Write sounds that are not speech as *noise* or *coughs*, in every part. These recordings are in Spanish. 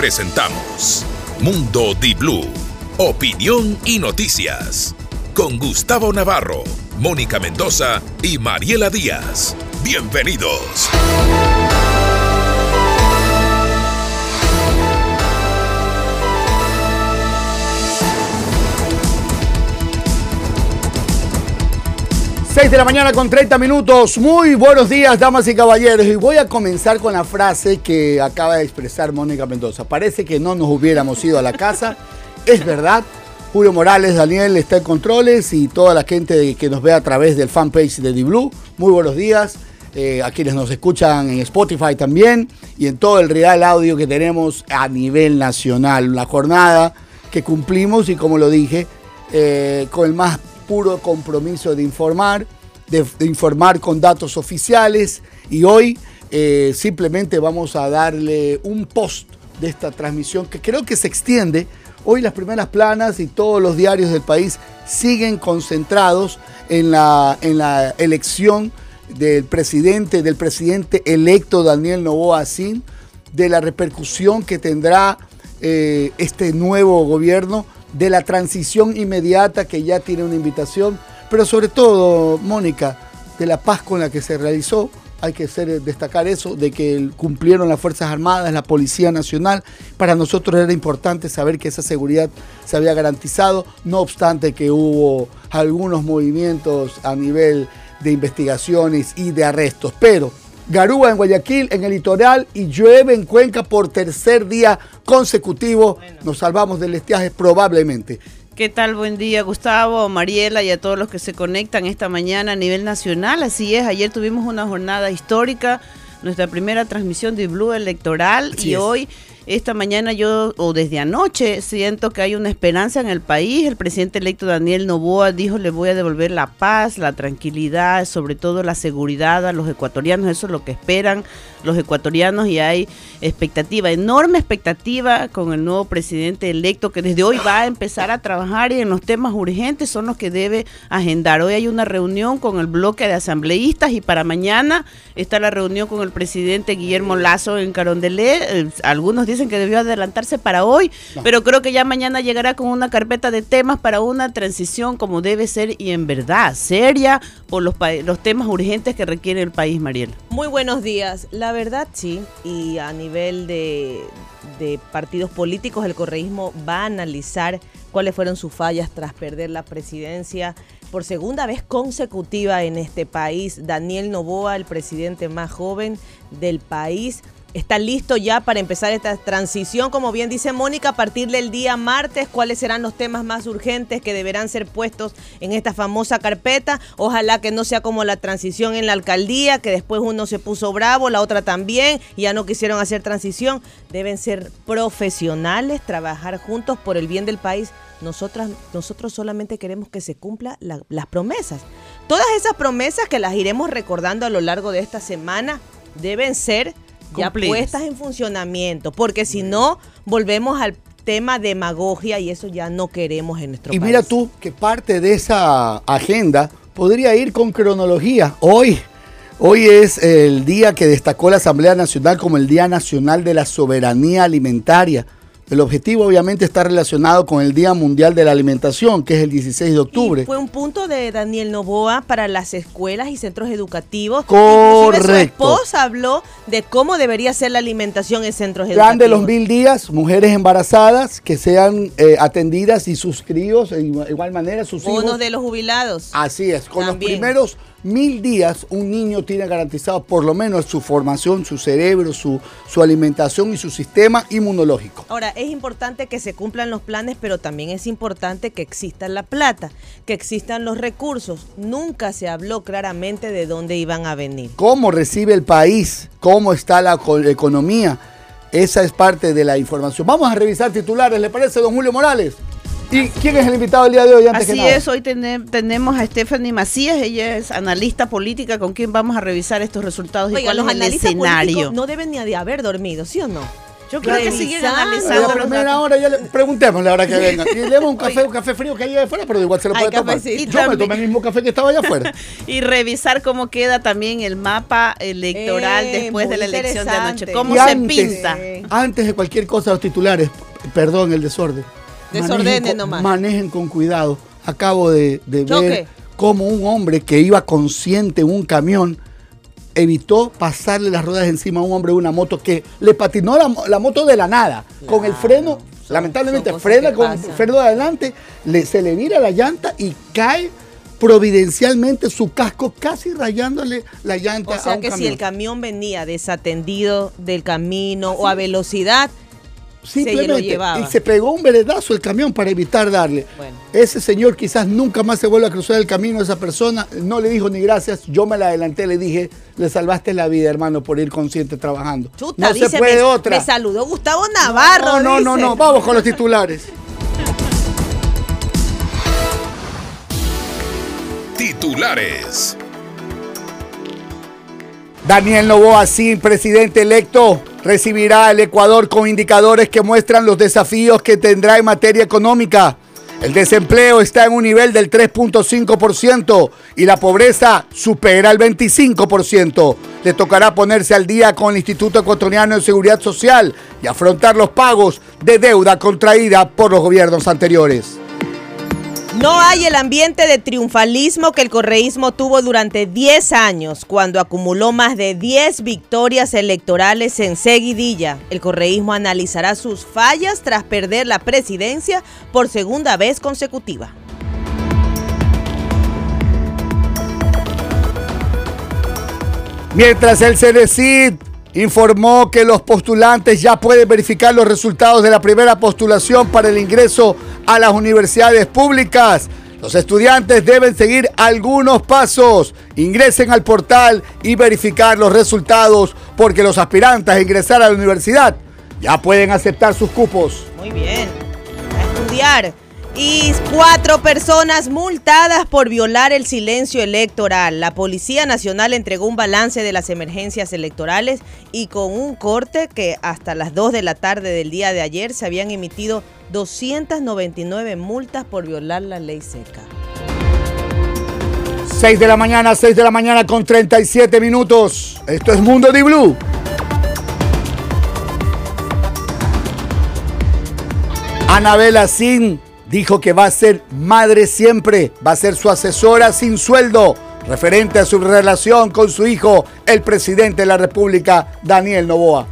presentamos Mundo Di Blue, opinión y noticias. Con Gustavo Navarro, Mónica Mendoza y Mariela Díaz. Bienvenidos. 6 de la mañana con 30 minutos. Muy buenos días, damas y caballeros. Y voy a comenzar con la frase que acaba de expresar Mónica Mendoza. Parece que no nos hubiéramos ido a la casa. Es verdad. Julio Morales, Daniel está en controles y toda la gente que nos ve a través del fanpage de DiBlue. Muy buenos días. Eh, a quienes nos escuchan en Spotify también y en todo el real audio que tenemos a nivel nacional. La jornada que cumplimos y como lo dije, eh, con el más puro compromiso de informar, de, informar con datos oficiales y hoy eh, simplemente vamos a darle un post de esta transmisión que creo que se extiende. Hoy las primeras planas y todos los diarios del país siguen concentrados en la, en la elección del presidente, del presidente electo Daniel Novoa Sin, de la repercusión que tendrá eh, este nuevo gobierno de la transición inmediata que ya tiene una invitación, pero sobre todo, Mónica, de la paz con la que se realizó. Hay que ser, destacar eso, de que cumplieron las Fuerzas Armadas, la Policía Nacional. Para nosotros era importante saber que esa seguridad se había garantizado, no obstante que hubo algunos movimientos a nivel de investigaciones y de arrestos. Pero Garúa en Guayaquil, en el litoral y llueve en Cuenca por tercer día consecutivo. Nos salvamos del estiaje probablemente. ¿Qué tal? Buen día, Gustavo, Mariela y a todos los que se conectan esta mañana a nivel nacional. Así es, ayer tuvimos una jornada histórica, nuestra primera transmisión de Blue Electoral y hoy esta mañana yo, o desde anoche, siento que hay una esperanza en el país. El presidente electo Daniel Novoa dijo, le voy a devolver la paz, la tranquilidad, sobre todo la seguridad a los ecuatorianos. Eso es lo que esperan los ecuatorianos y hay expectativa, enorme expectativa con el nuevo presidente electo que desde hoy va a empezar a trabajar y en los temas urgentes son los que debe agendar. Hoy hay una reunión con el bloque de asambleístas y para mañana está la reunión con el presidente Guillermo Lazo en Carondelet. Eh, algunos dicen que debió adelantarse para hoy, pero creo que ya mañana llegará con una carpeta de temas para una transición como debe ser y en verdad seria por los, los temas urgentes que requiere el país, Mariela. Muy buenos días. La verdad sí, y a nivel de, de partidos políticos el correísmo va a analizar cuáles fueron sus fallas tras perder la presidencia por segunda vez consecutiva en este país. Daniel Novoa, el presidente más joven del país, está listo ya para empezar esta transición, como bien dice Mónica, a partir del día martes, cuáles serán los temas más urgentes que deberán ser puestos en esta famosa carpeta. Ojalá que no sea como la transición en la alcaldía, que después uno se puso bravo, la otra también, y ya no quisieron hacer transición. Deben ser profesionales, trabajar juntos por el bien del país. Nosotras, nosotros solamente queremos que se cumplan las promesas. Todas esas promesas que las iremos recordando a lo largo de esta semana deben ser ya puestas en funcionamiento, porque si no, volvemos al tema demagogia y eso ya no queremos en nuestro país. Y mira tú que parte de esa agenda podría ir con cronología. Hoy, hoy es el día que destacó la Asamblea Nacional como el Día Nacional de la Soberanía Alimentaria. El objetivo obviamente está relacionado con el Día Mundial de la Alimentación, que es el 16 de octubre. fue un punto de Daniel Novoa para las escuelas y centros educativos. Correcto. Su esposa habló de cómo debería ser la alimentación en centros educativos. Plan de los mil días, mujeres embarazadas que sean eh, atendidas y sus críos, de igual manera sus hijos. Uno de los jubilados. Así es, con los primeros mil días un niño tiene garantizado por lo menos su formación, su cerebro, su, su alimentación y su sistema inmunológico. Ahora, es importante que se cumplan los planes, pero también es importante que exista la plata, que existan los recursos. Nunca se habló claramente de dónde iban a venir. ¿Cómo recibe el país? ¿Cómo está la economía? Esa es parte de la información. Vamos a revisar titulares, ¿le parece, don Julio Morales? ¿Y quién es el invitado el día de hoy? Así es, hoy tenemos a Stephanie Macías, ella es analista política con quien vamos a revisar estos resultados y cuál es el escenario. No deben ni de haber dormido, ¿sí o no? Yo creo que siguen analizando. la los primera hora ya le preguntémosle ahora que venga. *laughs* Y le demos un café, un café frío que hay allá afuera, pero igual se lo puede tomar. Yo me también- tomé el mismo café que estaba allá afuera. *laughs* Y revisar cómo queda también el mapa electoral Eh, después de la elección de anoche. Cómo Y se antes, pinta. Antes de cualquier cosa, los titulares, perdón el desorden. Desordenen Manejen con- nomás. Manejen con cuidado. Acabo de, de ver cómo un hombre que iba consciente en un camión evitó pasarle las ruedas encima a un hombre de una moto que le patinó la, mo- la moto de la nada. Con el freno, son- lamentablemente son frena con el freno de adelante, le, se le vira la llanta y cae providencialmente su casco casi rayándole la llanta O a sea un que si el camión venía desatendido del camino o a velocidad, Simplemente. llevaba. Y se pegó un veredazo el camión para evitar darle. Bueno. Ese señor quizás nunca más se vuelva a cruzar el camino. Esa persona no le dijo ni gracias. Yo me la adelanté, le dije, le salvaste la vida, hermano, por ir consciente trabajando. chuta, no dice, se puede me, otra. me saludó Gustavo Navarro. no, no, no, dice. no. Vamos con los titulares. Titulares. Daniel Novoa, sin presidente electo, recibirá el Ecuador con indicadores que muestran los desafíos que tendrá en materia económica. El desempleo está en un nivel del 3.5% y la pobreza supera el 25%. Le tocará ponerse al día con el Instituto Ecuatoriano de Seguridad Social y afrontar los pagos de deuda contraída por los gobiernos anteriores. No hay el ambiente de triunfalismo que el correísmo tuvo durante 10 años, cuando acumuló más de 10 victorias electorales en seguidilla. El correísmo analizará sus fallas tras perder la presidencia por segunda vez consecutiva. Mientras el CEDECID informó que los postulantes ya pueden verificar los resultados de la primera postulación para el ingreso a las universidades públicas. Los estudiantes deben seguir algunos pasos. Ingresen al portal y verificar los resultados porque los aspirantes a ingresar a la universidad ya pueden aceptar sus cupos. Muy bien. A estudiar. Y cuatro personas multadas por violar el silencio electoral. La Policía Nacional entregó un balance de las emergencias electorales y con un corte que hasta las 2 de la tarde del día de ayer se habían emitido 299 multas por violar la ley seca. 6 de la mañana, 6 de la mañana con 37 minutos. Esto es Mundo Di Blue. Anabela Sin dijo que va a ser madre siempre, va a ser su asesora sin sueldo, referente a su relación con su hijo, el presidente de la República, Daniel Novoa.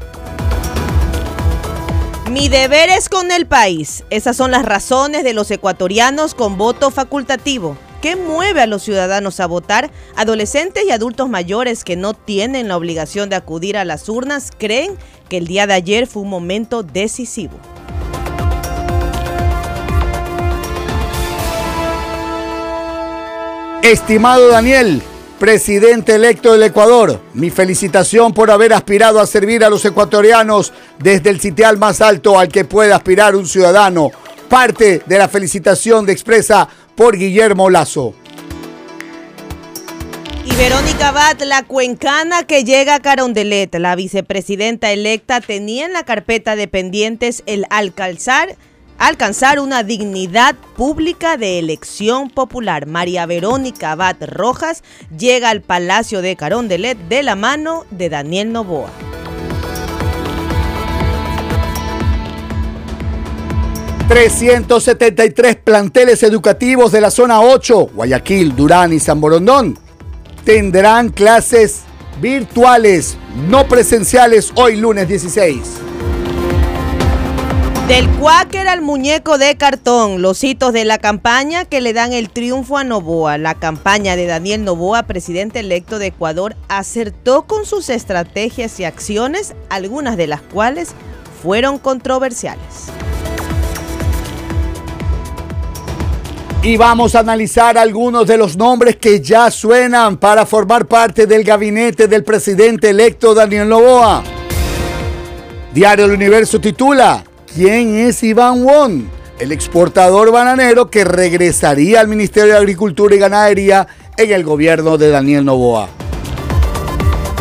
Mi deber es con el país. Esas son las razones de los ecuatorianos con voto facultativo. ¿Qué mueve a los ciudadanos a votar? Adolescentes y adultos mayores que no tienen la obligación de acudir a las urnas creen que el día de ayer fue un momento decisivo. Estimado Daniel, presidente electo del Ecuador, mi felicitación por haber aspirado a servir a los ecuatorianos desde el sitial más alto al que puede aspirar un ciudadano. Parte de la felicitación de expresa por Guillermo Lazo. Y Verónica Bat, la cuencana que llega a Carondelet, la vicepresidenta electa, tenía en la carpeta de pendientes el alcanzar, alcanzar una dignidad pública de elección popular. María Verónica Bat Rojas llega al Palacio de Carondelet de la mano de Daniel Novoa. ...373 planteles educativos de la zona 8, Guayaquil, Durán y San Borondón... ...tendrán clases virtuales, no presenciales, hoy lunes 16. Del cuáquer al muñeco de cartón, los hitos de la campaña que le dan el triunfo a Novoa. La campaña de Daniel Novoa, presidente electo de Ecuador, acertó con sus estrategias y acciones, algunas de las cuales fueron controversiales. Y vamos a analizar algunos de los nombres que ya suenan para formar parte del gabinete del presidente electo Daniel Novoa. Diario El Universo titula, ¿quién es Iván Won? El exportador bananero que regresaría al Ministerio de Agricultura y Ganadería en el gobierno de Daniel Novoa.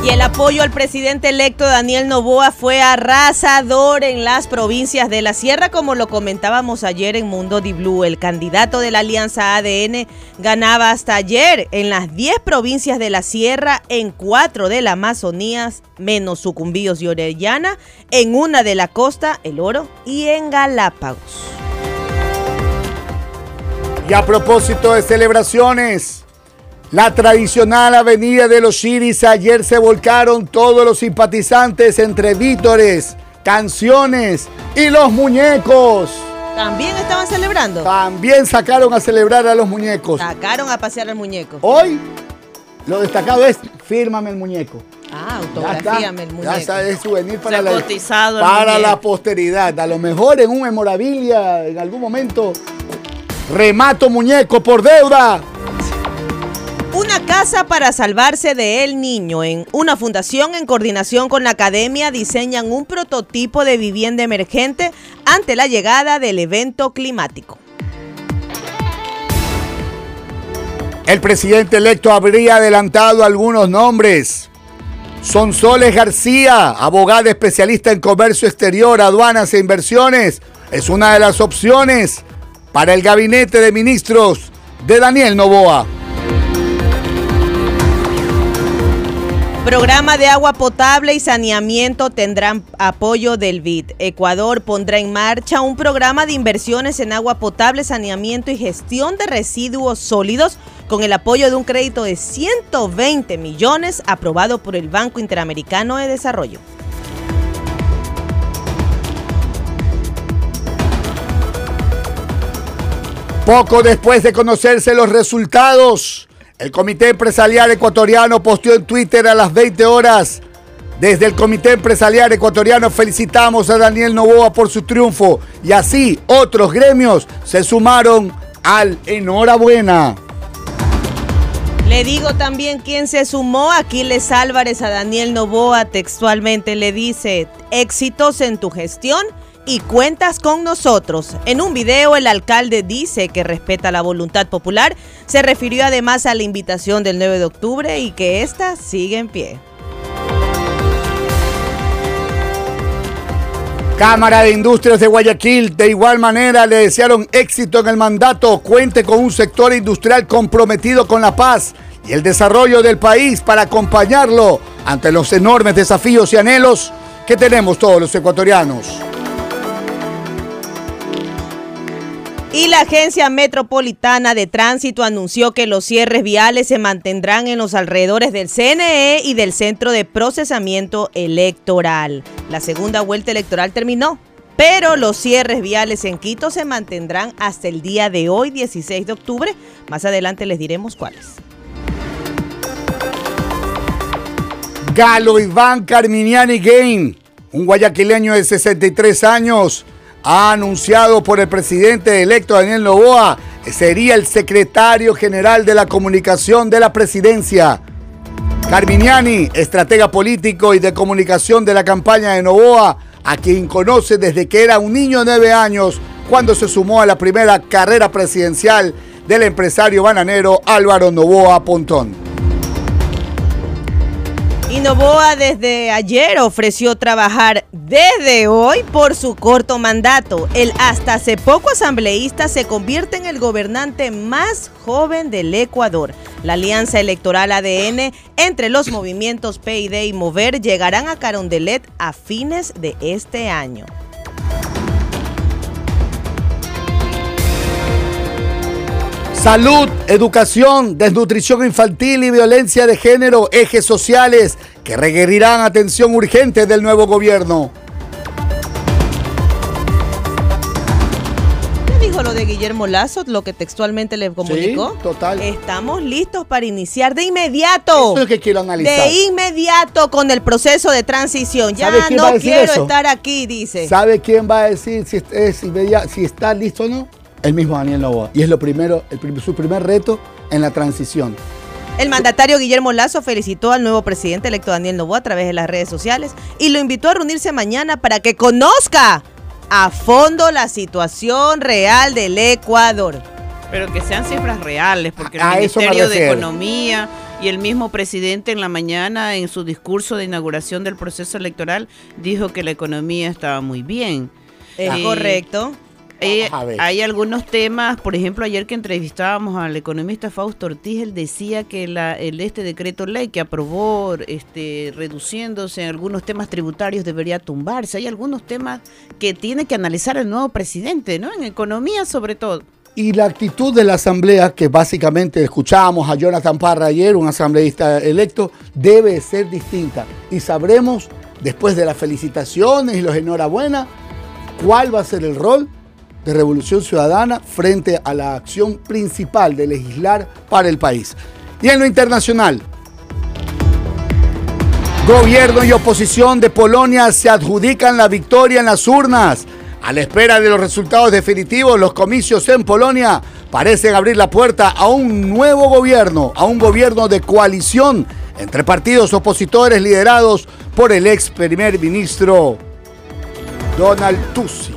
Y el apoyo al presidente electo Daniel Novoa fue arrasador en las provincias de la Sierra, como lo comentábamos ayer en Mundo Di Blue. El candidato de la Alianza ADN ganaba hasta ayer en las 10 provincias de la Sierra, en 4 de la Amazonía, menos Sucumbíos y Orellana, en una de la costa, El Oro, y en Galápagos. Y a propósito de celebraciones, la tradicional avenida de los Chiris ayer se volcaron todos los simpatizantes entre vítores, canciones y los muñecos. ¿También estaban celebrando? También sacaron a celebrar a los muñecos. Sacaron a pasear al muñeco. Hoy lo destacado es fírmame el muñeco. Ah, autografíame el muñeco. Ya está, es souvenir para, la, para la posteridad. A lo mejor en un memorabilia, en algún momento, remato muñeco por deuda. Una casa para salvarse de El Niño. En una fundación en coordinación con la academia diseñan un prototipo de vivienda emergente ante la llegada del evento climático. El presidente electo habría adelantado algunos nombres. Sonsoles García, abogada especialista en comercio exterior, aduanas e inversiones, es una de las opciones para el gabinete de ministros de Daniel Novoa. Programa de agua potable y saneamiento tendrán apoyo del BID. Ecuador pondrá en marcha un programa de inversiones en agua potable, saneamiento y gestión de residuos sólidos con el apoyo de un crédito de 120 millones aprobado por el Banco Interamericano de Desarrollo. Poco después de conocerse los resultados, el Comité Empresarial Ecuatoriano posteó en Twitter a las 20 horas. Desde el Comité Empresarial Ecuatoriano felicitamos a Daniel Novoa por su triunfo y así otros gremios se sumaron al enhorabuena. Le digo también quién se sumó, Aquiles Álvarez a Daniel Novoa, textualmente le dice, éxitos en tu gestión y cuentas con nosotros. En un video el alcalde dice que respeta la voluntad popular, se refirió además a la invitación del 9 de octubre y que ésta sigue en pie. Cámara de Industrias de Guayaquil de igual manera le desearon éxito en el mandato, cuente con un sector industrial comprometido con la paz y el desarrollo del país para acompañarlo ante los enormes desafíos y anhelos que tenemos todos los ecuatorianos. Y la Agencia Metropolitana de Tránsito anunció que los cierres viales se mantendrán en los alrededores del CNE y del Centro de Procesamiento Electoral. La segunda vuelta electoral terminó, pero los cierres viales en Quito se mantendrán hasta el día de hoy, 16 de octubre. Más adelante les diremos cuáles. Galo Iván Carminiani Game, un guayaquileño de 63 años, anunciado por el presidente electo Daniel Novoa, sería el secretario general de la comunicación de la presidencia. Carminiani, estratega político y de comunicación de la campaña de Novoa, a quien conoce desde que era un niño de 9 años, cuando se sumó a la primera carrera presidencial del empresario bananero Álvaro Novoa Pontón. Novoa desde ayer ofreció trabajar desde hoy por su corto mandato. El hasta hace poco asambleísta se convierte en el gobernante más joven del Ecuador. La alianza electoral ADN entre los movimientos PID y Mover llegarán a Carondelet a fines de este año. Salud, educación, desnutrición infantil y violencia de género, ejes sociales que requerirán atención urgente del nuevo gobierno. ¿Qué dijo lo de Guillermo Lazo, lo que textualmente le comunicó? Sí, total. Estamos listos para iniciar de inmediato. Eso es lo que quiero analizar. De inmediato con el proceso de transición. Ya ¿Sabe quién va a no quiero eso? estar aquí, dice. ¿Sabe quién va a decir si, es inmedia- si está listo o no? El mismo Daniel Novoa. Y es lo primero, el su primer reto en la transición. El mandatario Guillermo Lazo felicitó al nuevo presidente electo Daniel Novoa a través de las redes sociales y lo invitó a reunirse mañana para que conozca a fondo la situación real del Ecuador. Pero que sean cifras reales, porque A el Ministerio de. Economía Y el mismo presidente en la mañana, en su discurso de inauguración del proceso electoral, dijo que la economía estaba muy bien. Es Eh, correcto. Eh, hay algunos temas, por ejemplo, ayer que entrevistábamos al economista Fausto Ortiz, él decía que la, el este decreto ley que aprobó, este, reduciéndose en algunos temas tributarios, debería tumbarse. Hay algunos temas que tiene que analizar el nuevo presidente, ¿no? En economía sobre todo. Y la actitud de la asamblea, que básicamente escuchábamos a Jonathan Parra ayer, un asambleísta electo, debe ser distinta. Y sabremos, después de las felicitaciones y los enhorabuena, cuál va a ser el rol de Revolución Ciudadana frente a la acción principal de legislar para el país. Y en lo internacional, Gobierno y oposición de Polonia se adjudican la victoria en las urnas. A la espera de los resultados definitivos, los comicios en Polonia parecen abrir la puerta a un nuevo gobierno, a un gobierno de coalición entre partidos opositores liderados por el ex primer ministro Donald Tusk.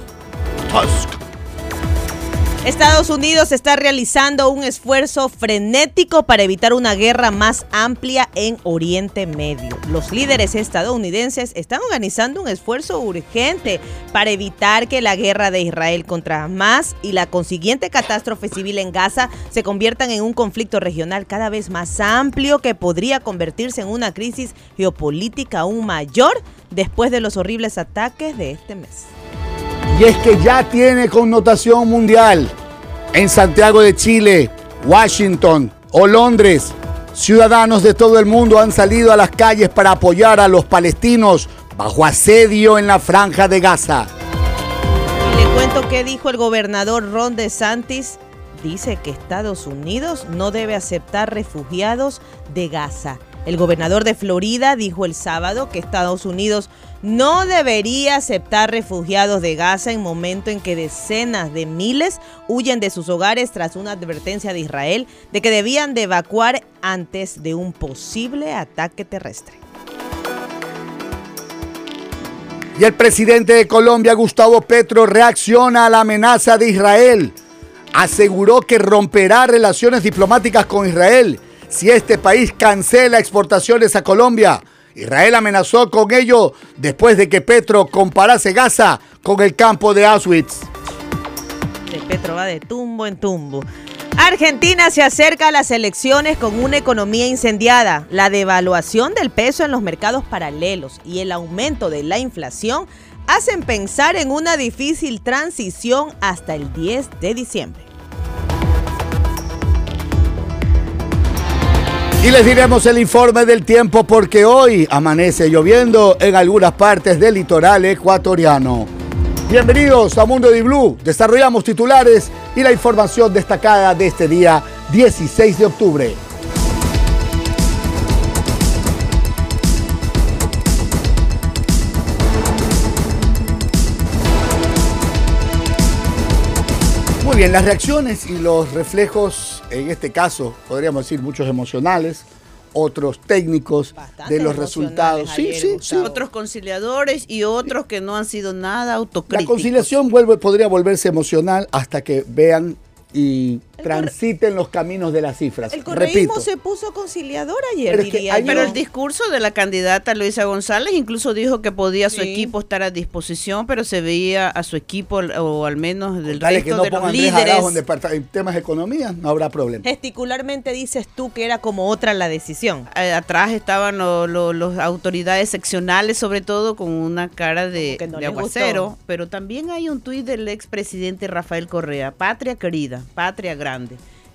Estados Unidos está realizando un esfuerzo frenético para evitar una guerra más amplia en Oriente Medio. Los líderes estadounidenses están organizando un esfuerzo urgente para evitar que la guerra de Israel contra Hamas y la consiguiente catástrofe civil en Gaza se conviertan en un conflicto regional cada vez más amplio que podría convertirse en una crisis geopolítica aún mayor después de los horribles ataques de este mes. Y es que ya tiene connotación mundial. En Santiago de Chile, Washington o Londres, ciudadanos de todo el mundo han salido a las calles para apoyar a los palestinos bajo asedio en la franja de Gaza. Le cuento qué dijo el gobernador Ron DeSantis. Dice que Estados Unidos no debe aceptar refugiados de Gaza. El gobernador de Florida dijo el sábado que Estados Unidos no debería aceptar refugiados de Gaza en momento en que decenas de miles huyen de sus hogares tras una advertencia de Israel de que debían de evacuar antes de un posible ataque terrestre. Y el presidente de Colombia, Gustavo Petro, reacciona a la amenaza de Israel. Aseguró que romperá relaciones diplomáticas con Israel si este país cancela exportaciones a Colombia. Israel amenazó con ello después de que Petro comparase Gaza con el campo de Auschwitz. De Petro va de tumbo en tumbo. Argentina se acerca a las elecciones con una economía incendiada. La devaluación del peso en los mercados paralelos y el aumento de la inflación hacen pensar en una difícil transición hasta el 10 de diciembre. Y les diremos el informe del tiempo porque hoy amanece lloviendo en algunas partes del litoral ecuatoriano. Bienvenidos a Mundo de Blue. Desarrollamos titulares y la información destacada de este día 16 de octubre. Bien, las reacciones y los reflejos, en este caso, podríamos decir muchos emocionales, otros técnicos Bastante de los resultados. Sí, ayer, sí, sí. Otros conciliadores y otros que no han sido nada La autocríticos. conciliación vuelve, podría volverse emocional hasta que vean y transiten los caminos de las cifras. El correísmo Repito, se puso conciliador ayer, Pero es que diría hay yo. Pero el discurso de la candidata Luisa González incluso dijo que podía su Sí. equipo estar a disposición, pero se veía a su equipo, o al menos del dale que resto no de pongan los líderes. En, temas de economía, no habrá problema. Gesticularmente dices tú que era como otra la decisión. Eh, Atrás estaban las autoridades seccionales, sobre todo con una cara de, que no aguacero. gustó. Pero también hay un tuit del expresidente Rafael Correa, patria querida, patria grande.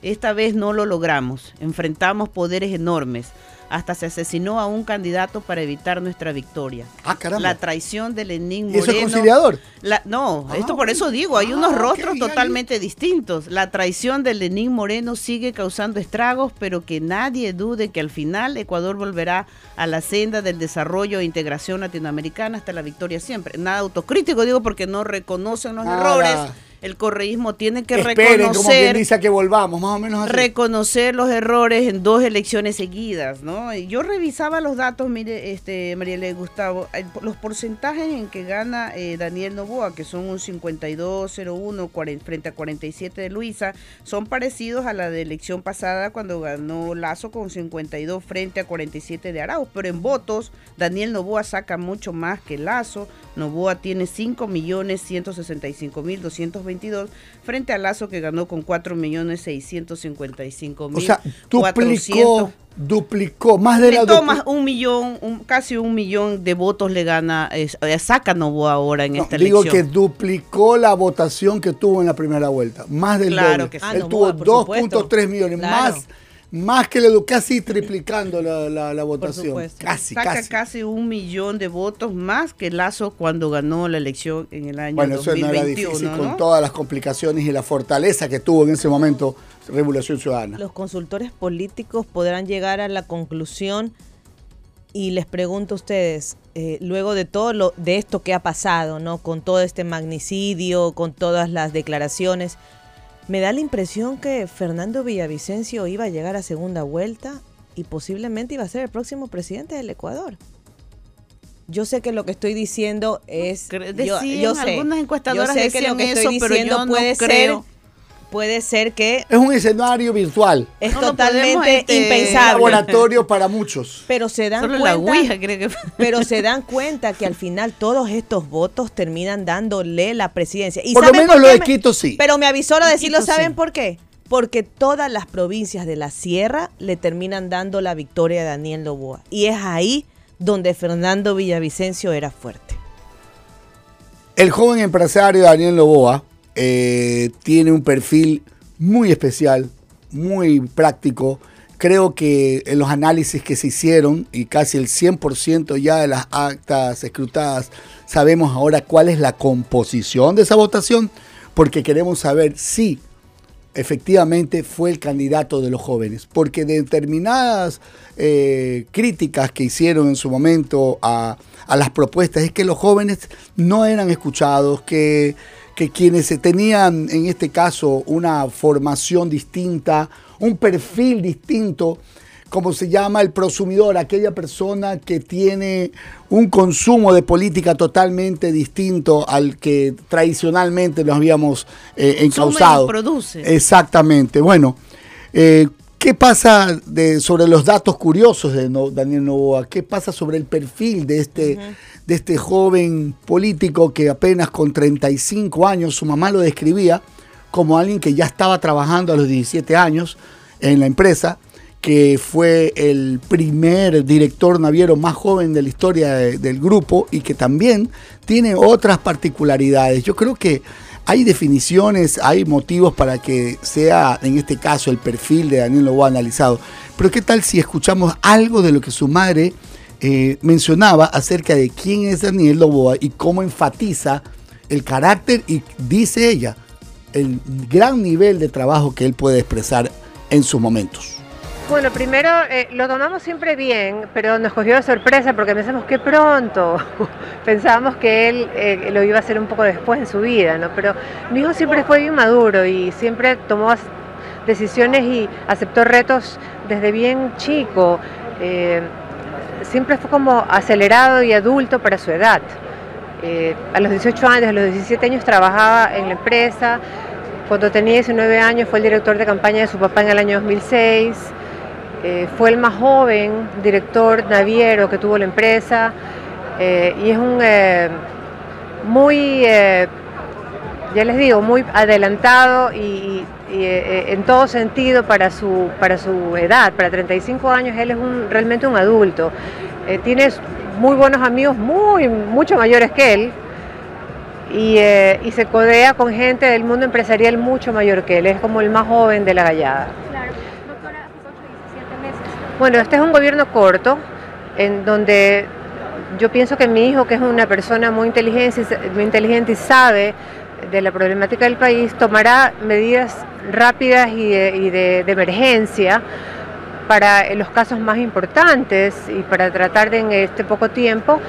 Esta vez no lo logramos, enfrentamos poderes enormes. Hasta se asesinó a un candidato para evitar nuestra victoria. Ah, caramba. La traición de Lenín ¿Y eso Moreno. es conciliador? La- no, Ah, esto por eso digo, hay ah, unos ok, rostros totalmente distintos. La traición de Lenín Moreno sigue causando estragos, pero que nadie dude que al final Ecuador volverá a la senda del desarrollo e integración latinoamericana hasta la victoria siempre. Nada autocrítico, digo, porque no reconocen los Nada. errores el correísmo tiene que Esperen, reconocer. Como que volvamos, más o menos. Reconocer los errores en dos elecciones seguidas, ¿no? Yo revisaba los datos, mire, este, Mariela y Gustavo, eh, los porcentajes en que gana eh, Daniel Novoa, que son un 52-01 frente a 47 de Luisa, son parecidos a la de elección pasada cuando ganó Lazo con 52 frente a 47 de Arauz, pero en votos Daniel Novoa saca mucho más que Lazo. Novoa tiene 5.165.220 2022 frente a Lazo que ganó con 4 millones 655 mil. O sea, duplicó, 400, duplicó más de la más un millón, un, casi un millón de votos le gana, es, eh, saca Novoa ahora en no, esta digo elección. Digo que duplicó la votación que tuvo en la primera vuelta, más del claro doble. Que sí. Él ah, Novoa, tuvo 2.3 millones claro. más más que le casi triplicando la, la, votación. Casi, Saca casi. un millón de votos más que Lazo cuando ganó la elección en el año bueno, 2021. Bueno, eso no era difícil con todas las complicaciones y la fortaleza que tuvo en ese momento Revolución Ciudadana. Los consultores políticos podrán llegar a la conclusión y les pregunto a ustedes, eh, luego de todo lo, de esto que ha pasado, ¿no? Con todo este magnicidio, con todas las declaraciones, me da la impresión que Fernando Villavicencio iba a llegar a segunda vuelta y posiblemente iba a ser el próximo presidente del Ecuador. Yo sé que lo que estoy diciendo es. yo, yo sé, algunas encuestadoras sé que lo que estoy diciendo puede ser puede ser que... Es un escenario virtual. Es totalmente este, impensable. laboratorio para muchos. Pero se dan cuenta... que... Pero se dan cuenta que al final todos estos votos terminan dándole la presidencia. ¿Y por lo menos lo de Quito sí. Pero me avisó lo decirlo, ¿saben por qué? Porque todas las provincias de la sierra le terminan dando la victoria a Daniel Loboa. Y es ahí donde Fernando Villavicencio era fuerte. El joven empresario Daniel Loboa eh, tiene un perfil muy especial, muy práctico. Creo que en los análisis que se hicieron, y casi el 100% ya de las actas escrutadas, sabemos ahora cuál es la composición de esa votación, porque queremos saber si efectivamente fue el candidato de los jóvenes, porque determinadas eh, críticas que hicieron en su momento a, a las propuestas es que los jóvenes no eran escuchados, que que quienes tenían en este caso una formación distinta, un perfil distinto, como se llama el prosumidor, aquella persona que tiene un consumo de política totalmente distinto al que tradicionalmente nos habíamos eh, encausado. produce. Exactamente. Bueno, eh, ¿qué pasa de, sobre los datos curiosos de Daniel Novoa? ¿Qué pasa sobre el perfil de este de este joven político que apenas con 35 años, su mamá lo describía como alguien que ya estaba trabajando a los 17 años en la empresa, que fue el primer director naviero más joven de la historia del grupo y que también tiene otras particularidades. Yo creo que hay definiciones, hay motivos para que sea, en este caso, el perfil de Daniel Lobo analizado. Pero ¿qué tal si escuchamos algo de lo que su madre eh, mencionaba acerca de quién es Daniel Loboa y cómo enfatiza el carácter y dice ella el gran nivel de trabajo que él puede expresar en sus momentos. Bueno, primero eh, lo tomamos siempre bien, pero nos cogió de sorpresa porque pensamos que pronto. *laughs* Pensábamos que él eh, lo iba a hacer un poco después en su vida, ¿no? Pero mi hijo siempre fue bien maduro y siempre tomó decisiones y aceptó retos desde bien chico siempre fue como acelerado y adulto para su edad. Eh, a los 18 años, a los 17 años trabajaba en la empresa. Cuando tenía 19 años fue el director de campaña de su papá en el año 2006. Eh, fue el más joven director naviero que tuvo la empresa. Eh, y es un muy, ya les digo, muy adelantado y, eh, en todo sentido para su, para su edad, para 35 años, él es un, realmente un adulto. Eh, tiene muy buenos amigos, muy, mucho mayores que él, y, eh, y, se codea con gente del mundo empresarial mucho mayor que él, es como el más joven de la gallada. Claro, doctora, 17 meses. Bueno, este es un gobierno corto, en donde yo pienso que mi hijo, que es una persona muy inteligente, muy inteligente y sabe de la problemática del país, tomará medidas rápidas y de, emergencia para los casos más importantes y para tratar de en este poco tiempo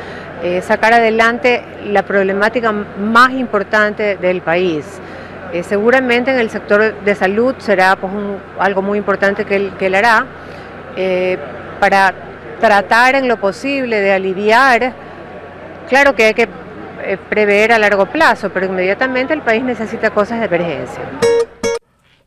eh, sacar adelante la problemática más importante del país. Eh, seguramente en el sector de salud será pues, algo muy importante que él, que él hará eh, para tratar en lo posible de aliviar. Claro que hay que eh, prever a largo plazo, pero inmediatamente el país necesita cosas de emergencia.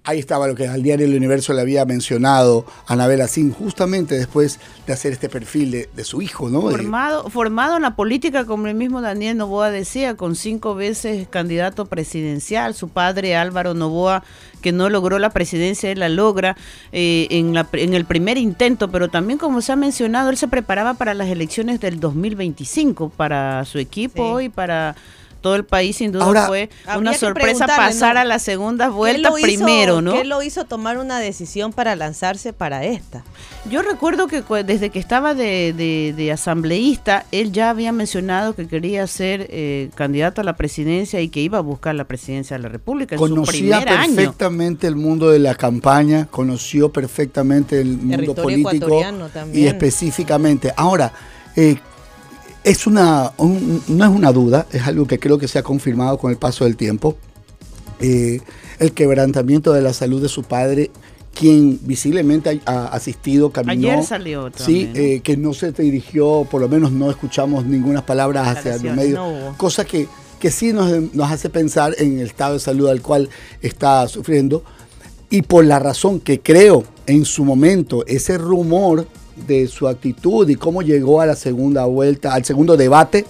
Ahí estaba lo que al diario El Universo le había mencionado a Anabel Asín, justamente después de hacer este perfil de, su hijo, ¿no? Formado, formado en la política, como el mismo Daniel Novoa decía, con cinco veces candidato presidencial. Su padre Álvaro Novoa, que no logró la presidencia, él la logra eh, en, la, en el primer intento, pero también, como se ha mencionado, él se preparaba para las elecciones del 2025, para su equipo y para todo el país sin duda fue una sorpresa pasar a la segunda vuelta primero, ¿no? ¿Qué lo hizo tomar una decisión para lanzarse para esta? Yo recuerdo que desde que estaba de, asambleísta, él ya había mencionado que quería ser eh, candidato a la presidencia y que iba a buscar la presidencia de la República. En Conocía perfectamente el mundo de la campaña, conoció perfectamente el mundo político y específicamente. Ahora, eh, es una, no es una duda, es algo que creo que se ha confirmado con el paso del tiempo. Eh, el quebrantamiento de la salud de su padre, quien visiblemente ha, asistido, caminó. Ayer salió Sí, eh, que no se dirigió, por lo menos no escuchamos ninguna palabra hacia el medio. cosa que, que sí nos, nos hace pensar en el estado de salud al cual está sufriendo. Y por la razón que creo en su momento, ese rumor de su actitud y cómo llegó a la segunda vuelta, al segundo debate,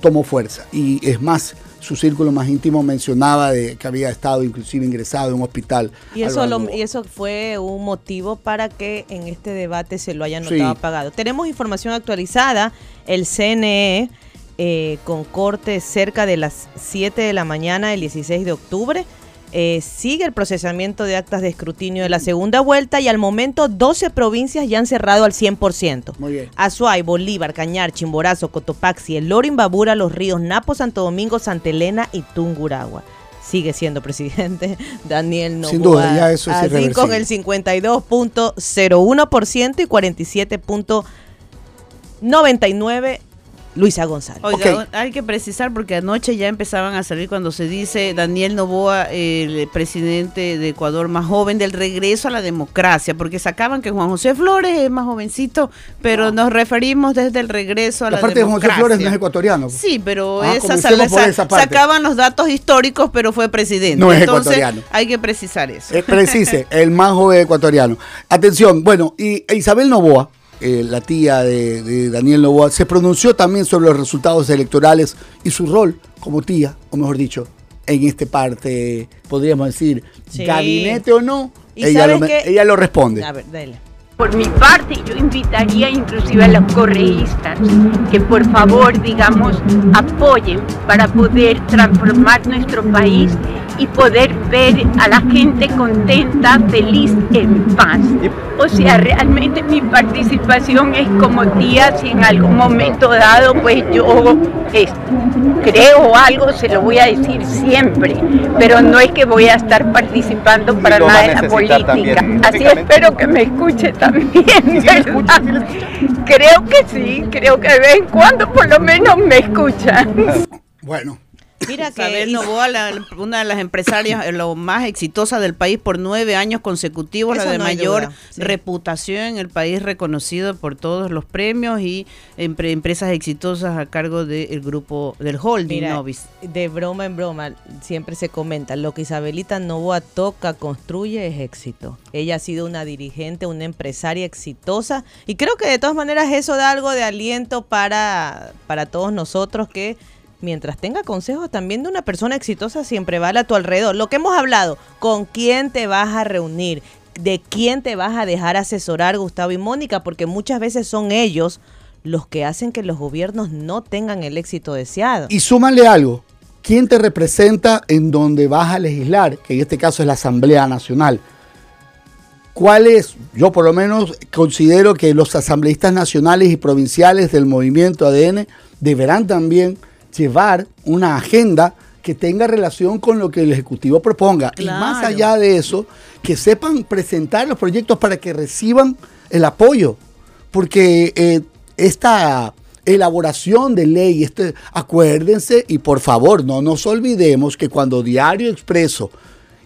tomó fuerza. Y es más, su círculo más íntimo mencionaba de que había estado inclusive ingresado en un hospital. Y eso, y eso fue un motivo para que en este debate se lo hayan notado apagado. Tenemos información actualizada, el CNE eh, con corte cerca de las 7 de la mañana del 16 de octubre eh, sigue el procesamiento de actas de escrutinio de la segunda vuelta y al momento 12 provincias ya han cerrado al 100%. Muy bien. Azuay, Bolívar, Cañar, Chimborazo, Cotopaxi, El Loro, Imbabura, Los Ríos, Napo, Santo Domingo, Santa Elena y Tunguragua. Sigue siendo presidente *laughs* Daniel Novoa. Sin duda, ya eso es Así con el 52.01% y 47.99% Luisa González. Oiga, hay que precisar porque anoche ya empezaban a salir cuando se dice Daniel Novoa, el presidente de Ecuador más joven del regreso a la democracia, porque sacaban que Juan José Flores es más jovencito, pero nos referimos desde el regreso a la, democracia. Aparte Juan José Flores no es ecuatoriano. Sí, pero ah, esa, sacaban los datos históricos, pero fue presidente. No es ecuatoriano. Hay que precisar eso. Eh, precise, el más joven ecuatoriano. Atención, bueno, y Isabel Novoa eh, la tía de, Daniel Novoa, se pronunció también sobre los resultados electorales y su rol como tía, o mejor dicho, en este parte, podríamos decir, gabinete o no, ella lo, ella lo, responde. A ver, Por mi parte, yo invitaría inclusive a los correístas que por favor, digamos, apoyen para poder transformar nuestro país y poder ver a la gente contenta, feliz, en paz. O sea, realmente mi participación es como tía, si en algún momento dado, pues yo creo algo, se lo voy a decir siempre, pero no es que voy a estar participando para nada en la política. Así espero que me escuche también, ¿verdad? Creo que sí, creo que de vez en cuando por lo menos me escuchan. Bueno, Mira que Isabel Novoa, una de las empresarias eh, lo más exitosa del país por nueve años consecutivos, la de mayor reputación en el país, reconocido por todos los premios y empresas exitosas a cargo del grupo del holding Novis. De broma en broma, siempre se comenta, lo que Isabelita Novoa toca, construye es éxito. Ella ha sido una dirigente, una empresaria exitosa y creo que de todas maneras eso da algo de aliento para, para todos nosotros que mientras tenga consejos también de una persona exitosa, siempre vale a tu alrededor. Lo que hemos hablado, con quién te vas a reunir, de quién te vas a dejar asesorar, Gustavo y Mónica, porque muchas veces son ellos los que hacen que los gobiernos no tengan el éxito deseado. Y súmale algo, ¿quién te representa en donde vas a legislar? Que en este caso es la Asamblea Nacional. ¿Cuál es? Yo por lo menos considero que los asambleístas nacionales y provinciales del movimiento ADN deberán también llevar una agenda que tenga relación con lo que el Ejecutivo proponga. Y más allá de eso, que sepan presentar los proyectos para que reciban el apoyo. Porque eh, esta elaboración de ley. Este, acuérdense y por favor no nos olvidemos que cuando Diario Expreso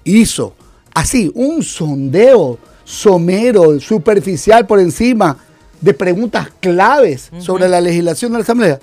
hizo así un sondeo somero, superficial por encima de preguntas claves sobre la legislación de la Asamblea,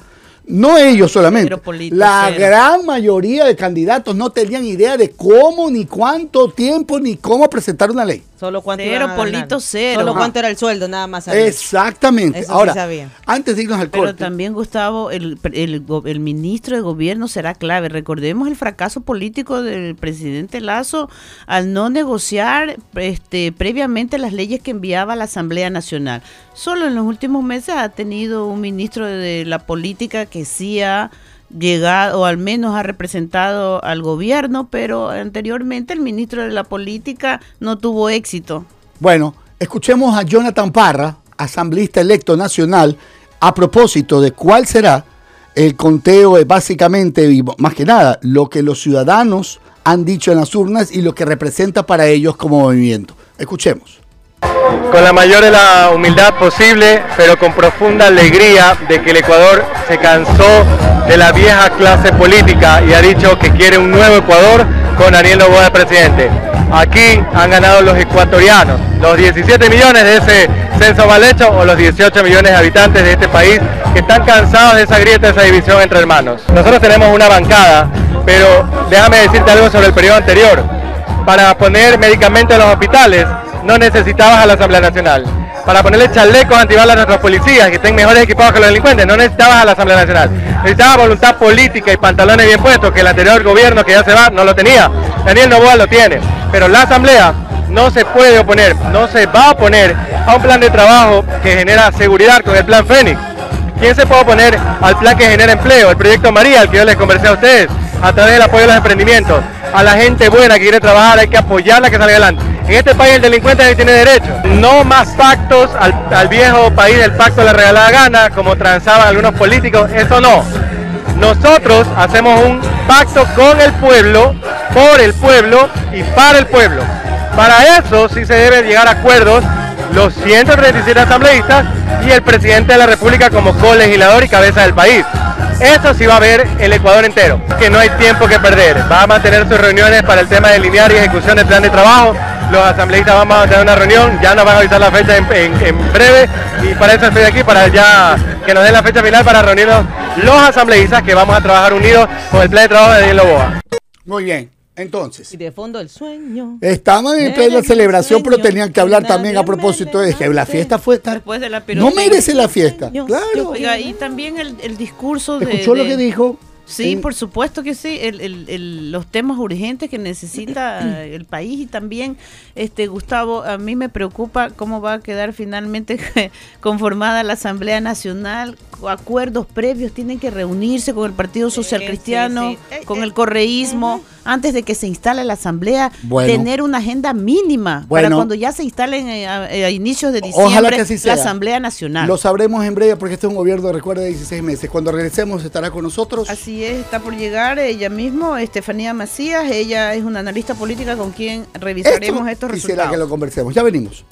no ellos solamente, la gran mayoría de candidatos no tenían idea de cómo, ni cuánto tiempo, ni cómo presentar una ley. Solo cuánto cero, polito cero. Solo cuánto era el sueldo, nada más. Exactamente. Ahora, antes de irnos al Pero también, Gustavo, el, el, ministro de gobierno será clave. Recordemos el fracaso político del presidente Lazo al no negociar este, previamente las leyes que enviaba a la Asamblea Nacional. Solo en los últimos meses ha tenido un ministro de la política que sí ha llegado o al menos ha representado al gobierno, pero anteriormente el ministro de la política no tuvo éxito. Bueno, escuchemos a Jonathan Parra, asambleísta electo nacional, a propósito de cuál será el conteo, básicamente y más que nada, lo que los ciudadanos han dicho en las urnas y lo que representa para ellos como movimiento. Escuchemos. Con la mayor de la humildad posible, pero con profunda alegría de que el Ecuador se cansó de la vieja clase política y ha dicho que quiere un nuevo Ecuador con Daniel Noboa de presidente. Aquí han ganado los ecuatorianos, los 17 millones de ese censo mal hecho o los 18 millones de habitantes de este país que están cansados de esa grieta, de esa división entre hermanos. Nosotros tenemos una bancada, pero déjame decirte algo sobre el periodo anterior. Para poner medicamentos en los hospitales no necesitabas a la Asamblea Nacional. Para ponerle chalecos antibalas a nuestros policías que estén mejores equipados que los delincuentes, no necesitabas a la Asamblea Nacional. Necesitabas voluntad política y pantalones bien puestos, que el anterior gobierno que ya se va no lo tenía. Daniel Novoa lo tiene. Pero la Asamblea no se puede oponer, no se va a oponer a un plan de trabajo que genera seguridad con el plan Fénix. ¿Quién se puede oponer al plan que genera empleo? El proyecto María, al que yo les conversé a ustedes, a través del apoyo de los emprendimientos. A la gente buena que quiere trabajar hay que apoyarla que salga adelante. En este país el delincuente tiene derecho. No más pactos al, viejo país del pacto de la regalada gana, como transaban algunos políticos, eso no. Nosotros hacemos un pacto con el pueblo, por el pueblo y para el pueblo. Para eso sí se debe llegar a acuerdos los 137 asambleístas y el presidente de la República como colegislador y cabeza del país. Eso sí va a ver el Ecuador entero, que no hay tiempo que perder. Va a mantener sus reuniones para el tema de linear y ejecución del plan de trabajo. Los asambleístas vamos a tener una reunión, ya nos van a avisar la fecha en, breve y para eso estoy aquí, para ya que nos den la fecha final para reunirnos los asambleístas que vamos a trabajar unidos con el plan de trabajo de Daniel Loboa. Muy bien. Entonces. Y de fondo el sueño. Estaban en plena celebración, pero tenían que hablar también a propósito de que la fiesta fue estar. Después de la no merece la fiesta. Claro. y también el, el discurso de. ¿Escuchó lo que dijo? Sí, por supuesto que sí. El, los temas urgentes que necesita *clears throat* el país y también, este Gustavo, a mí me preocupa cómo va a quedar finalmente *laughs* conformada la Asamblea Nacional. Acuerdos previos tienen que reunirse con el Partido Social Cristiano, eh, con eh, el correísmo antes de que se instale la asamblea, tener una agenda mínima para cuando ya se instalen eh, a, inicios de diciembre la Asamblea Nacional. Lo sabremos en breve porque este es un gobierno, recuerda, de 16 meses. Cuando regresemos estará con nosotros. Así es, está por llegar ella mismo, Estefanía Macías. Ella es una analista política con quien revisaremos estos resultados. Quisiera que lo conversemos. Ya venimos.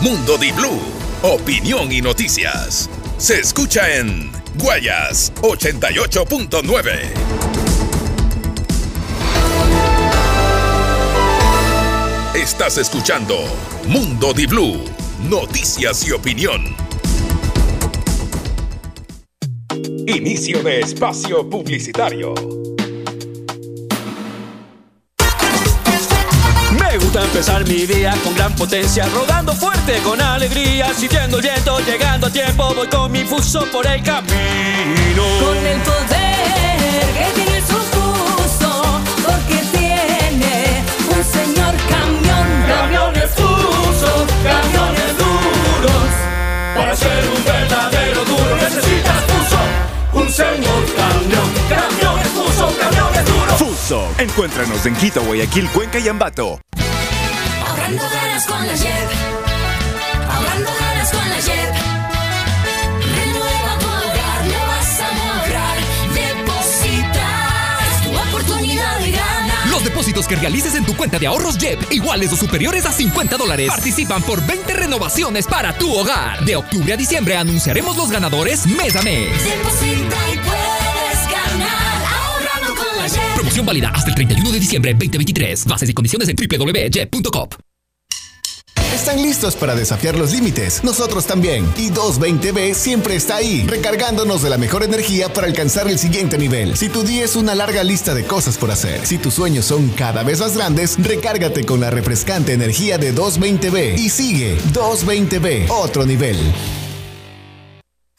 Mundo Di Blue, opinión y noticias se escucha en Guayas 88.9. Estás escuchando Mundo Di Blue, noticias y opinión. Inicio de espacio publicitario. Me gusta empezar mi día con gran potencia, rodando fuerte con alegría, sintiendo el viento, llegando a tiempo, voy con mi fuso por el camino. Con el poder que tiene su fuso, camiones duros, para ser un verdadero duro necesitas fuso, un señor camión. Camiones fuso, camiones duros. Fuso, encuéntranos en Quito, Guayaquil, Cuenca y Ambato. Ahorrando ganas con la JEP. Ahorrando ganas con la JEP. Depósitos que realices en tu cuenta de ahorros JEP, iguales o superiores a 50 dólares, participan por 20 renovaciones para tu hogar. De octubre a diciembre anunciaremos los ganadores mes a mes. Deposita y puedes ganar ahorrando con la JEP. Promoción válida hasta el 31 de diciembre 2023. Bases y condiciones en www.jep.com. ¿Están listos para desafiar los límites? Nosotros también. Y 220B siempre está ahí, recargándonos de la mejor energía para alcanzar el siguiente nivel. Si tu día es una larga lista de cosas por hacer, si tus sueños son cada vez más grandes, recárgate con la refrescante energía de 220B y sigue 220B, otro nivel.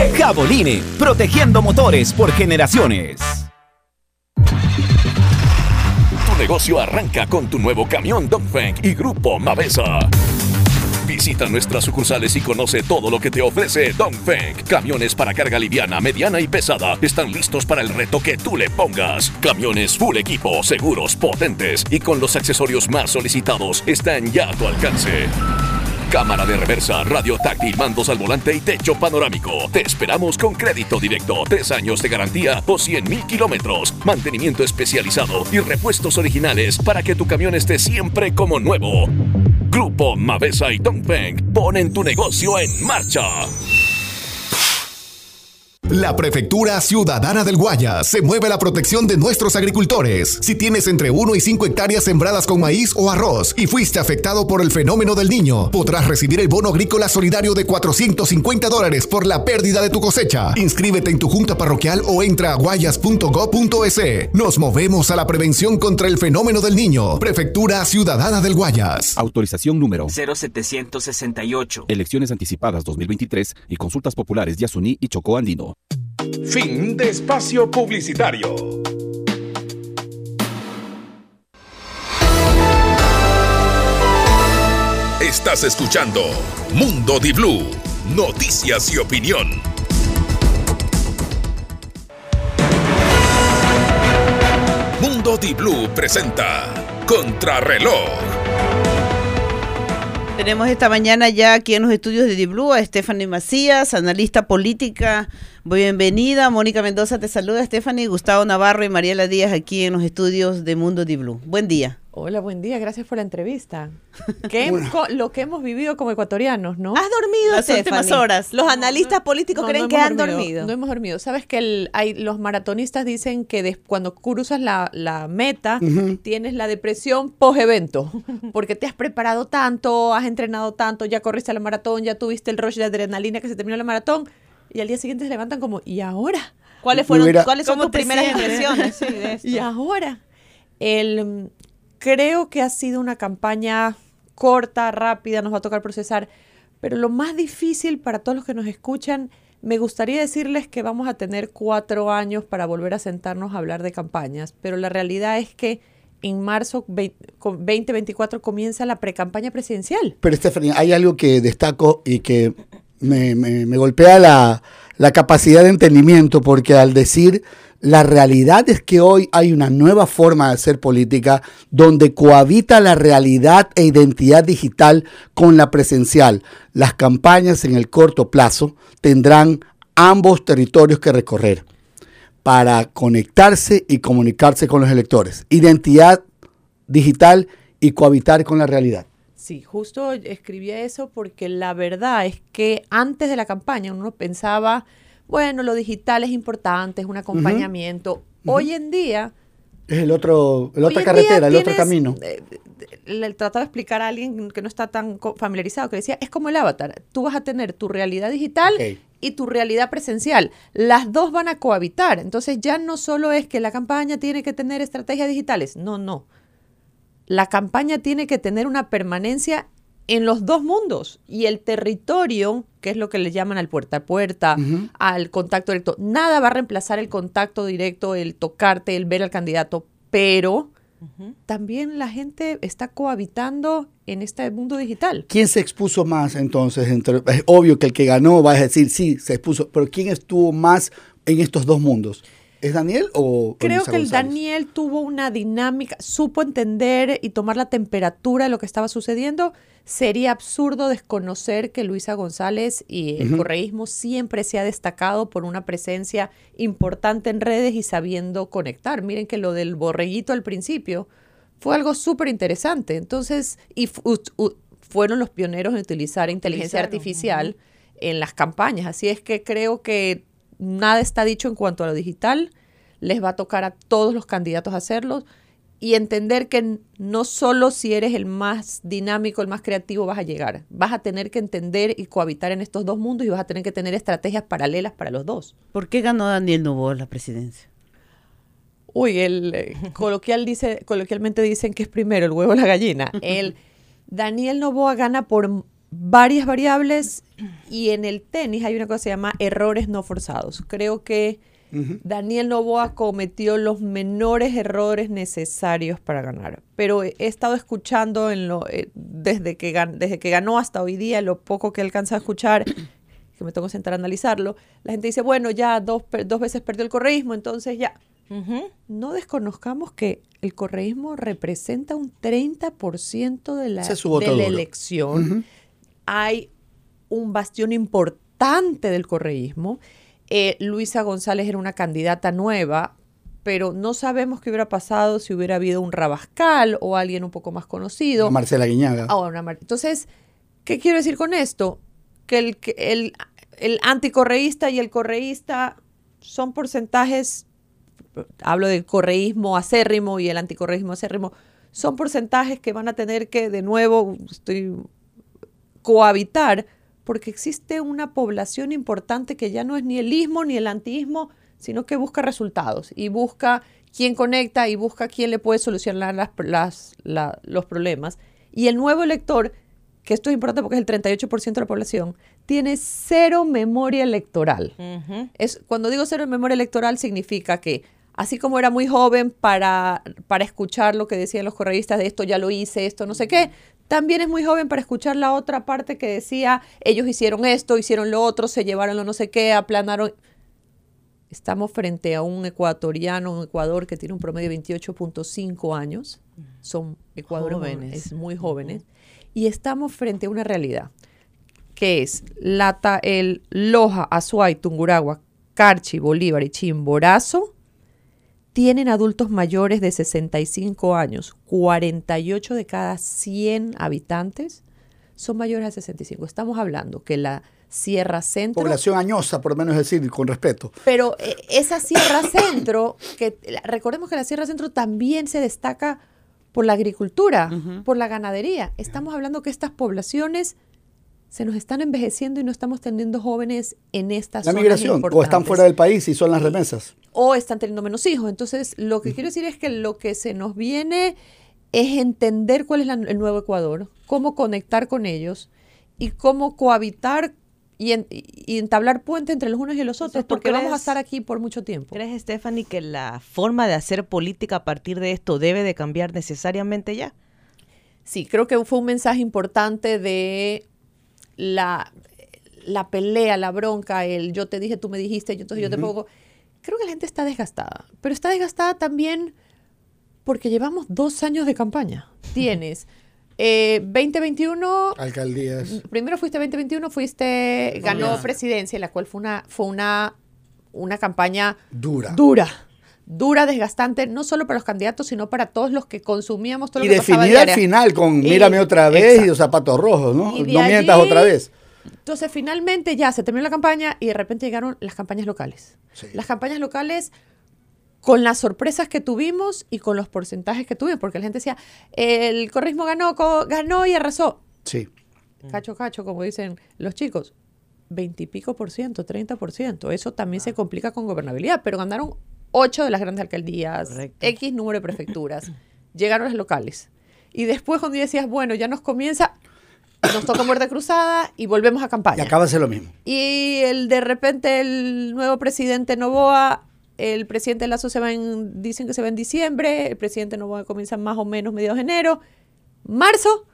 jabolines. Caboline, protegiendo motores por generaciones. Tu negocio arranca con tu nuevo camión Dongfeng y Grupo Mavesa. Visita nuestras sucursales y conoce todo lo que te ofrece Dongfeng. Camiones para carga liviana, mediana y pesada están listos para el reto que tú le pongas. Camiones full equipo, seguros, potentes y con los accesorios más solicitados están ya a tu alcance. Cámara de reversa, radio táctil, mandos al volante y techo panorámico. Te esperamos con crédito directo, tres años de garantía o 100 mil kilómetros, mantenimiento especializado y repuestos originales para que tu camión esté siempre como nuevo. Grupo Mavesa y Dongfeng ponen tu negocio en marcha. La Prefectura Ciudadana del Guayas se mueve a la protección de nuestros agricultores. Si tienes entre 1 y 5 hectáreas sembradas con maíz o arroz y fuiste afectado por el fenómeno del niño, podrás recibir el bono agrícola solidario de 450 dólares por la pérdida de tu cosecha. Inscríbete en tu junta parroquial o entra a guayas.gov.es. Nos movemos a la prevención contra el fenómeno del niño. Prefectura Ciudadana del Guayas. Autorización número 0768. Elecciones anticipadas 2023 y consultas populares Yasuní y Chocó Andino. Fin de espacio publicitario. Estás escuchando Mundo Di Blue, noticias y opinión. Mundo Di Blue presenta Contrarreloj. Tenemos esta mañana ya aquí en los estudios de Diblu a Stephanie Macías, analista política. Bienvenida. Mónica Mendoza te saluda, Stephanie, Gustavo Navarro y Mariela Díaz aquí en los estudios de Mundo Diblu. Buen día. Hola, buen día, gracias por la entrevista. *laughs* ¿Qué- co- lo que hemos vivido como ecuatorianos, ¿no? ¿Has dormido, Las últimas Stephanie? horas. Los analistas políticos creen que han dormido. No hemos dormido. Sabes que el- hay, los maratonistas dicen que des- cuando cruzas la, la meta tienes la depresión post-evento, *laughs* porque te has preparado tanto, has entrenado tanto, ya corriste la maratón, ya tuviste el rush de adrenalina que se terminó la maratón y al día siguiente se levantan como, ¿y ahora? ¿Cuáles fueron, cuáles son ¿Cómo tus primeras sientes? impresiones? Sí, de *laughs* esto? Y ahora, el, creo que ha sido una campaña corta, rápida, nos va a tocar procesar, pero lo más difícil para todos los que nos escuchan, me gustaría decirles que vamos a tener cuatro años para volver a sentarnos a hablar de campañas, pero la realidad es que en marzo vei- con 2024 comienza la precampaña presidencial. Pero Stephanie, hay algo que destaco y que me, me- me golpea la, la capacidad de entendimiento, porque al decir la realidad es que hoy hay una nueva forma de hacer política donde cohabita la realidad e identidad digital con la presencial. Las campañas en el corto plazo tendrán ambos territorios que recorrer para conectarse y comunicarse con los electores. Identidad digital y cohabitar con la realidad. Sí, justo escribía eso porque la verdad es que antes de la campaña uno pensaba, bueno, lo digital es importante, es un acompañamiento. Hoy en día... Es el otro, la otra carretera, el otro camino. eh, Le trataba de explicar a alguien que no está tan familiarizado, que decía, es como el avatar. Tú vas a tener tu realidad digital y tu realidad presencial. Las dos van a cohabitar. Entonces ya no solo es que la campaña tiene que tener estrategias digitales. No, no. La campaña tiene que tener una permanencia en los dos mundos y el territorio, que es lo que le llaman al puerta a puerta, al contacto directo, nada va a reemplazar el contacto directo, el tocarte, el ver al candidato, pero también la gente está cohabitando en este mundo digital. ¿Quién se expuso más entonces? Entre- es obvio que el que ganó va a decir sí, se expuso, pero ¿quién estuvo más en estos dos mundos? ¿Es Daniel o Creo que el? Daniel tuvo una dinámica, supo entender y tomar la temperatura de lo que estaba sucediendo. Sería absurdo desconocer que Luisa González y el Ujú. correísmo siempre se ha destacado por una presencia importante en redes y sabiendo conectar. Miren que lo del borreguito al principio fue algo súper interesante. Entonces, y u- fueron los pioneros en utilizar inteligencia Utilizaron, artificial en las campañas. Así es que creo que nada está dicho en cuanto a lo digital. Les va a tocar a todos los candidatos hacerlo y entender que no solo si eres el más dinámico, el más creativo, vas a llegar. Vas a tener que entender y cohabitar en estos dos mundos y vas a tener que tener estrategias paralelas para los dos. ¿Por qué ganó Daniel Novoa la presidencia? Uy, el eh, coloquial dice, coloquialmente dicen que es primero el huevo o la gallina. *laughs* El Daniel Novoa gana por varias variables y en el tenis hay una cosa que se llama errores no forzados. Creo que Daniel Novoa cometió los menores errores necesarios para ganar. Pero he estado escuchando en lo, eh, desde, que gan- desde que ganó hasta hoy día, lo poco que alcanza a escuchar, *clears throat* que me tengo que sentar a analizarlo, la gente dice, bueno, ya dos, dos veces perdió el correísmo, entonces ya. No desconozcamos que el correísmo representa un 30% de la, de la elección. Hay un bastión importante del correísmo. Eh, Luisa González era una candidata nueva, pero no sabemos qué hubiera pasado si hubiera habido un Rabascal o alguien un poco más conocido. Marcela Guiñaga. Ah, una Mar- Entonces, ¿qué quiero decir con esto? Que el, que el, el anticorreísta y el correísta son porcentajes, hablo del correísmo acérrimo y el anticorreísmo acérrimo, son porcentajes que van a tener que, de nuevo, estoy cohabitar, porque existe una población importante que ya no es ni el ismo ni el antiismo, sino que busca resultados y busca quién conecta y busca quién le puede solucionar las, las- la- los problemas. Y el nuevo elector, que esto es importante porque es el 38% de la población, tiene cero memoria electoral. Es, cuando digo cero memoria electoral significa que así como era muy joven para, para escuchar lo que decían los correístas de esto ya lo hice, esto no sé qué, también es muy joven para escuchar la otra parte que decía ellos hicieron esto, hicieron lo otro, se llevaron lo no sé qué, aplanaron. Estamos frente a un ecuatoriano, un Ecuador que tiene un promedio de 28.5 años. Son Ecuador Jóvenes. es muy jóvenes. Y estamos frente a una realidad que es Lata, el Loja, Azuay, Tunguragua, Carchi, Bolívar y Chimborazo tienen adultos mayores de 65 años. 48 de cada 100 habitantes son mayores de 65. Estamos hablando que la Sierra Centro... Población añosa, por lo menos decir, con respeto. Pero eh, esa Sierra Centro, que recordemos que la Sierra Centro también se destaca por la agricultura, por la ganadería. Estamos hablando que estas poblaciones se nos están envejeciendo y no estamos teniendo jóvenes en estas La migración, o están fuera del país y son las remesas. o están teniendo menos hijos. Entonces, lo que quiero decir es que lo que se nos viene es entender cuál es la- el nuevo Ecuador, cómo conectar con ellos y cómo cohabitar y, en- y entablar puente entre los unos y los otros, ¿tú porque vamos a estar aquí por mucho tiempo. ¿Crees, Stephanie, que la forma de hacer política a partir de esto debe de cambiar necesariamente ya? Sí, creo que fue un mensaje importante de la, la pelea, la bronca, el yo te dije, tú me dijiste, yo, entonces yo te pongo. Creo que la gente está desgastada, pero está desgastada también porque llevamos dos años de campaña. Tienes eh, 2021, Alcaldías. primero fuiste 2021, fuiste, ganó presidencia, la cual fue una, fue una, una campaña Dura. dura, dura, desgastante, no solo para los candidatos, sino para todos los que consumíamos todo Y lo que pasaba definida al diaria. final con Y- mírame otra vez y los zapatos rojos, ¿no? Y No mientas allí- otra vez. Entonces, finalmente ya se terminó la campaña y de repente llegaron las campañas locales. Las campañas locales con las sorpresas que tuvimos y con los porcentajes que tuvimos, porque la gente decía, el corrismo ganó, ganó y arrasó. Sí. Cacho, cacho, como dicen los chicos. Veintipico por ciento, 30 por ciento. Eso también se complica con gobernabilidad, pero ganaron ocho de las grandes alcaldías, X número de prefecturas. *clears throat* Llegaron las locales. Y después cuando decías, bueno, ya nos comienza, nos toca muerte cruzada y volvemos a Y campaña. acaba de ser lo mismo. Y el de repente el nuevo presidente Novoa el presidente Lazo se va en, dicen que se va en diciembre, el presidente no comienza más o menos mediados de enero. Marzo,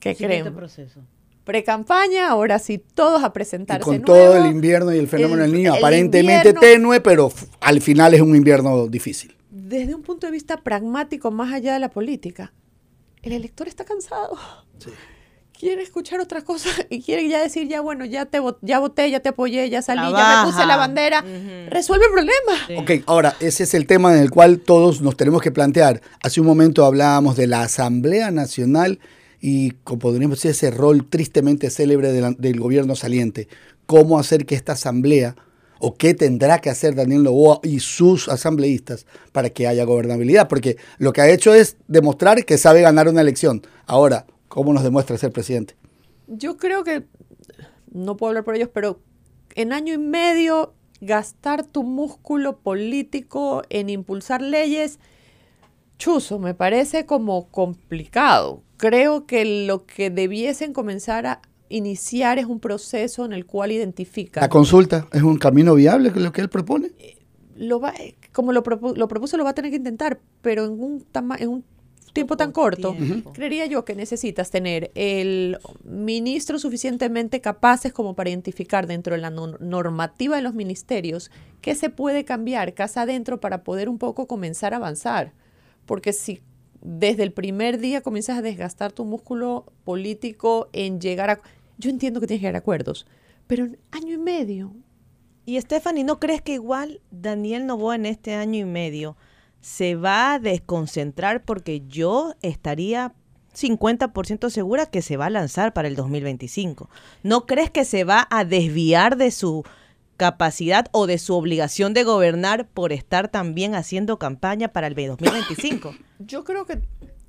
¿qué creen? proceso. Pre-campaña, ahora sí, todos a Y presentarse con nuevo. todo el invierno y el fenómeno El- del niño, el aparentemente invierno- tenue, pero al final es un invierno difícil. Desde un punto de vista pragmático, más allá de la política, el elector está cansado. Quiere escuchar otra cosa *laughs* y quiere ya decir, ya bueno, ya te ya voté, ya te apoyé, ya salí, ya me puse la bandera. Resuelve el problema. Ok, ahora, ese es el tema en el cual todos nos tenemos que plantear. Hace un momento hablábamos de la Asamblea Nacional y, como podríamos decir, ese rol tristemente célebre del gobierno saliente. ¿Cómo hacer que esta Asamblea, o qué tendrá que hacer Daniel Novoa y sus asambleístas para que haya gobernabilidad? Porque lo que ha hecho es demostrar que sabe ganar una elección. Ahora, ¿cómo nos demuestra ser presidente? Yo creo que, no puedo hablar por ellos, pero en año y medio gastar tu músculo político en impulsar leyes, chuzo, me parece como complicado. Creo que lo que debiesen comenzar a iniciar es un proceso en el cual identifican. ¿La consulta es un camino viable que lo que él propone? lo va, eh, como lo, propu- lo propuso, lo va a tener que intentar, pero en un, tama- en un tiempo tan corto, creería yo que necesitas tener el ministro suficientemente capaces como para identificar dentro de la no- normativa de los ministerios qué se puede cambiar casa adentro para poder un poco comenzar a avanzar. Porque si desde el primer día comienzas a desgastar tu músculo político en llegar a... Yo entiendo que tienes que llegar a acuerdos, pero en año y medio, Y Stephanie, ¿no crees que igual Daniel Novoa en este año y medio se va a desconcentrar porque yo estaría 50% segura que se va a lanzar para el 2025? ¿No crees que se va a desviar de su capacidad o de su obligación de gobernar por estar también haciendo campaña para el 2025? *coughs* Yo creo que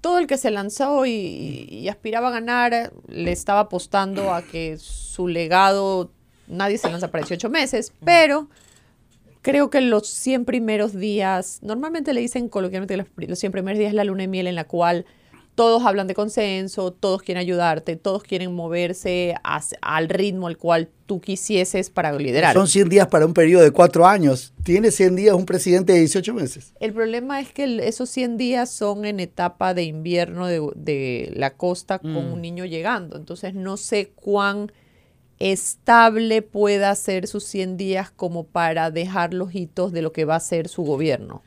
todo el que se lanzó y, y aspiraba a ganar le estaba apostando a que su legado, nadie se lanza para 18 meses, pero creo que los 100 primeros días, normalmente le dicen coloquialmente que los, los 100 primeros días es la luna de miel en la cual todos hablan de consenso, todos quieren ayudarte, todos quieren moverse al ritmo al cual tú quisieses para liderar. Son 100 días para un periodo de cuatro años. Tiene 100 días un presidente de 18 meses. El problema es que el- esos 100 días son en etapa de invierno de, de la costa con Mm. un niño llegando. Entonces no sé cuán estable pueda ser sus 100 días como para dejar los hitos de lo que va a ser su gobierno.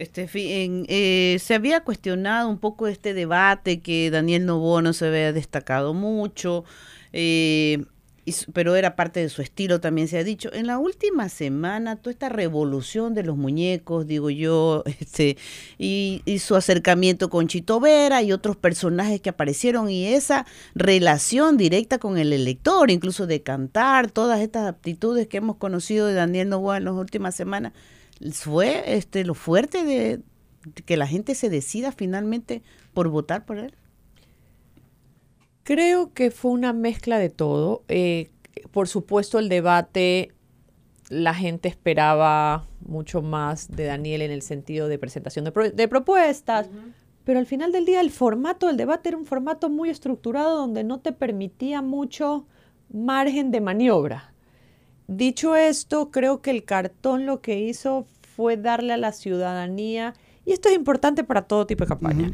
Este, eh, se había cuestionado un poco este debate que Daniel Novoa no se había destacado mucho, eh, y pero era parte de su estilo, también se ha dicho. En la última semana, toda esta revolución de los muñecos, digo yo, *laughs* este, y, y su acercamiento con Chito Vera y otros personajes que aparecieron, y esa relación directa con el elector, incluso de cantar, todas estas aptitudes que hemos conocido de Daniel Novoa en las últimas semanas, fue este lo fuerte de que la gente se decida finalmente por votar por él. Creo que fue una mezcla de todo. Eh, por supuesto, el debate, la gente esperaba mucho más de Daniel en el sentido de presentación de, pro- de propuestas, pero al final del día el formato del debate era un formato muy estructurado donde no te permitía mucho margen de maniobra. Dicho esto, creo que el cartón lo que hizo fue darle a la ciudadanía, y esto es importante para todo tipo de campaña,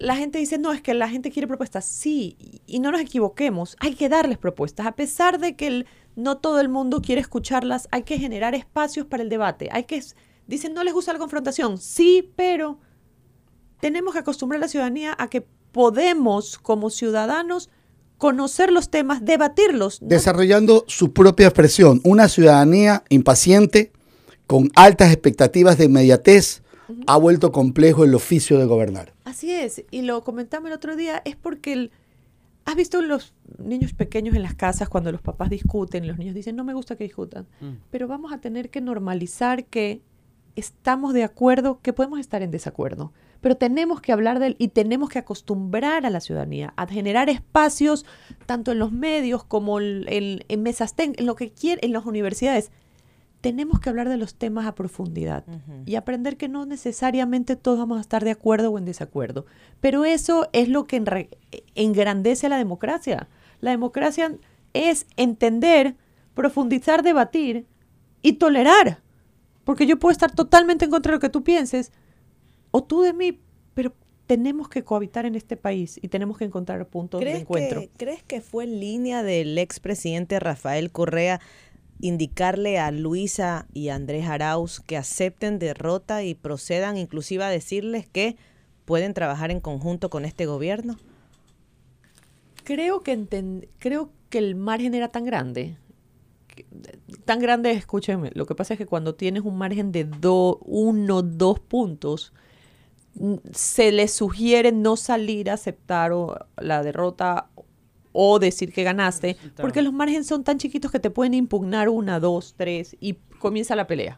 la gente dice, no, es que la gente quiere propuestas. Sí, y- no nos equivoquemos, hay que darles propuestas. A pesar de que el- no todo el mundo quiere escucharlas, hay que generar espacios para el debate. Hay que, dicen, no les gusta la confrontación. Sí, pero tenemos que acostumbrar a la ciudadanía a que podemos, como ciudadanos, conocer los temas, debatirlos. ¿no? Desarrollando su propia expresión. Una ciudadanía impaciente, con altas expectativas de inmediatez, ha vuelto complejo el oficio de gobernar. Así es, y lo comentamos el otro día, es porque el- has visto los niños pequeños en las casas cuando los papás discuten, los niños dicen, no me gusta que discutan, pero vamos a tener que normalizar que estamos de acuerdo, que podemos estar en desacuerdo, pero tenemos que hablar del y tenemos que acostumbrar a la ciudadanía a generar espacios tanto en los medios como en, en- en mesas ten- en lo que quieren, en las universidades. Tenemos que hablar de los temas a profundidad y aprender que no necesariamente todos vamos a estar de acuerdo o en desacuerdo. Pero eso es lo que enre- engrandece a la democracia. La democracia es entender, profundizar, debatir y tolerar. Porque yo puedo estar totalmente en contra de lo que tú pienses, o tú de mí, pero tenemos que cohabitar en este país y tenemos que encontrar puntos de ¿Crees encuentro. que, ¿Crees que fue en línea del expresidente Rafael Correa indicarle a Luisa y a Andrés Arauz que acepten derrota y procedan inclusive a decirles que pueden trabajar en conjunto con este gobierno? Creo que, enten- creo que el margen era tan grande. que- Tan grande, escúchenme, lo que pasa es que cuando tienes un margen de do, uno, dos puntos, se le sugiere no salir a aceptar o- la derrota o decir que ganaste, porque los márgenes son tan chiquitos que te pueden impugnar una, dos, tres y comienza la pelea.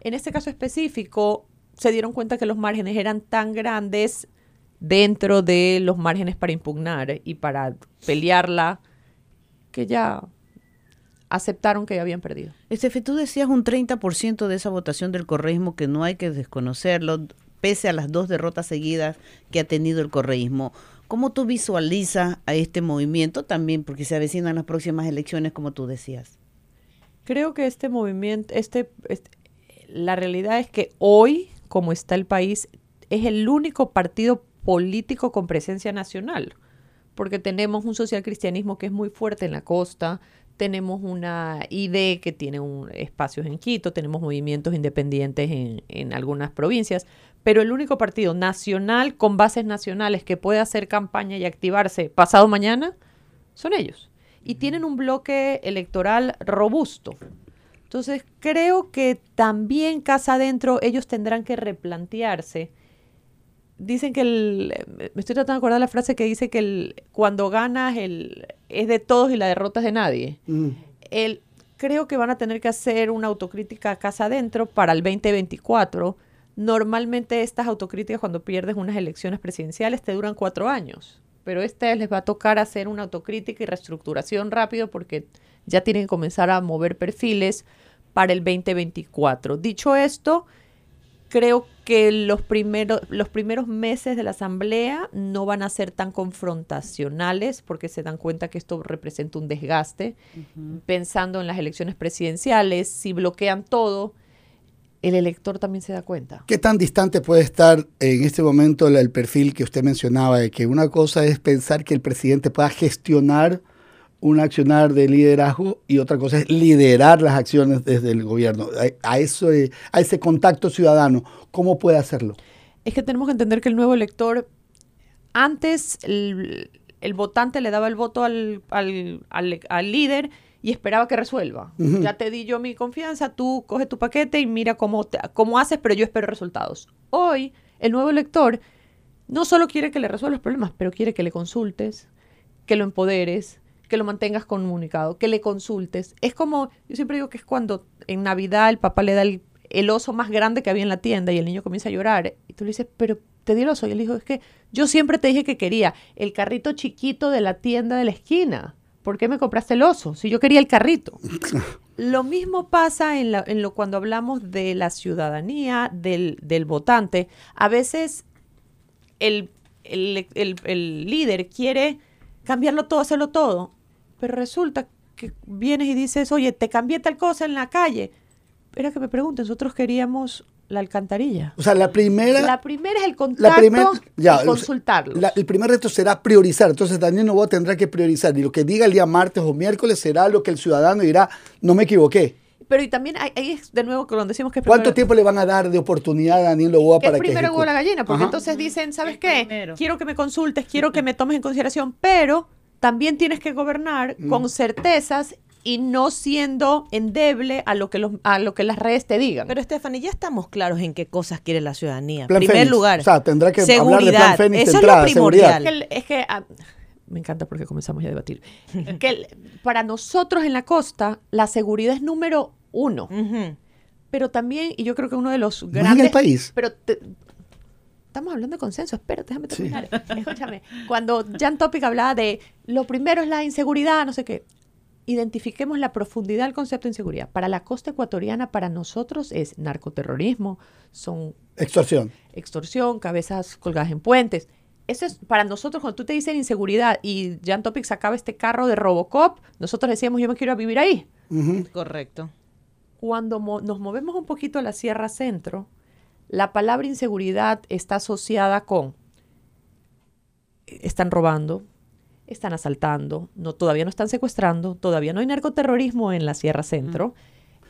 En este caso específico, se dieron cuenta que los márgenes eran tan grandes dentro de los márgenes para impugnar y para pelearla, que ya aceptaron que ya habían perdido. Estefe, tú decías un 30% de esa votación del correísmo que no hay que desconocerlo, pese a las dos derrotas seguidas que ha tenido el correísmo. ¿Cómo tú visualizas a este movimiento también, porque se avecinan las próximas elecciones, como tú decías? Creo que este movimiento, este, este- la realidad es que hoy, como está el país, es el único partido político con presencia nacional, porque tenemos un socialcristianismo que es muy fuerte en la costa, tenemos una ID que tiene un, espacios en Quito, tenemos movimientos independientes en, en algunas provincias, pero el único partido nacional con bases nacionales que puede hacer campaña y activarse pasado mañana son ellos. Y tienen un bloque electoral robusto. Entonces, creo que también casa adentro ellos tendrán que replantearse. Dicen que el, me estoy tratando de acordar la frase que dice que el, cuando ganas el, es de todos y la derrota es de nadie. El, creo que van a tener que hacer una autocrítica casa adentro para el 2024. Normalmente estas autocríticas cuando pierdes unas elecciones presidenciales te duran cuatro años, pero esta vez les va a tocar hacer una autocrítica y reestructuración rápido porque ya tienen que comenzar a mover perfiles para el 2024. Dicho esto, creo que los primeros, los primeros meses de la asamblea no van a ser tan confrontacionales porque se dan cuenta que esto representa un desgaste. Pensando en las elecciones presidenciales, si bloquean todo, el elector también se da cuenta. ¿Qué tan distante puede estar en este momento el, perfil que usted mencionaba de que una cosa es pensar que el presidente pueda gestionar un accionar de liderazgo y otra cosa es liderar las acciones desde el gobierno? A, eso, eh, a ese contacto ciudadano, ¿cómo puede hacerlo? Es que tenemos que entender que el nuevo elector, antes el, el votante le daba el voto al, al- al- al líder y esperaba que resuelva. Ya te di yo mi confianza, tú coge tu paquete y mira cómo, te- cómo haces, pero yo espero resultados. Hoy, el nuevo elector no solo quiere que le resuelvas los problemas, pero quiere que le consultes, que lo empoderes, que lo mantengas comunicado, que le consultes. Es como, yo siempre digo que es cuando en Navidad el papá le da el, el oso más grande que había en la tienda y el niño comienza a llorar. Y tú le dices, pero te di el oso. Y él dijo, es que yo siempre te dije que quería el carrito chiquito de la tienda de la esquina. ¿Por qué me compraste el oso? Si yo quería el carrito. *laughs* Lo mismo pasa en, lo cuando hablamos de la ciudadanía, del, del votante. A veces el, el- el- el líder quiere cambiarlo todo, hacerlo todo, pero resulta que vienes y dices, oye, te cambié tal cosa en la calle. Era que me pregunten, nosotros queríamos la alcantarilla. O sea, la primera... La primera es el la contacto primer- ya, y la- el primer reto será priorizar. Entonces, Daniel Novoa tendrá que priorizar. Y lo que diga el día martes o miércoles será lo que el ciudadano dirá, no me equivoqué. Pero y también hay- ahí es de nuevo cuando decimos que es ¿Cuánto primero- tiempo le van a dar de oportunidad a Daniel Novoa para es que primero el huevo o la gallina, porque Ajá. entonces dicen, ¿sabes qué? Quiero que me consultes, quiero que me tomes en consideración, pero también tienes que gobernar Mm. con certezas y no siendo endeble a lo que los, a lo que las redes te digan. Pero Stephanie, ya estamos claros en qué cosas quiere la ciudadanía. Plan primer Fénix. lugar, O sea, tendrá que hablar de. Plan Fénix de Eso entrada, es lo primordial. Es que, es que, ah, me encanta porque comenzamos ya a debatir. *laughs* que el- para nosotros en la costa, la seguridad es número uno. Pero también, y yo creo que uno de los en grandes... el país. Pero te- estamos hablando de consenso, espérate, déjame terminar. Escúchame, cuando Jan Topic hablaba de lo primero es la inseguridad, no sé qué, identifiquemos la profundidad del concepto de inseguridad. Para la costa ecuatoriana, para nosotros es narcoterrorismo, son Extorsión. extorsión, cabezas colgadas en puentes. Eso es para nosotros, cuando tú te dices inseguridad y Jan Topic sacaba este carro de Robocop, nosotros decíamos, yo me quiero vivir ahí. Correcto. cuando mo- nos movemos un poquito a la Sierra Centro, la palabra inseguridad está asociada con están robando, están asaltando, no, todavía no están secuestrando, todavía no hay narcoterrorismo en la Sierra Centro.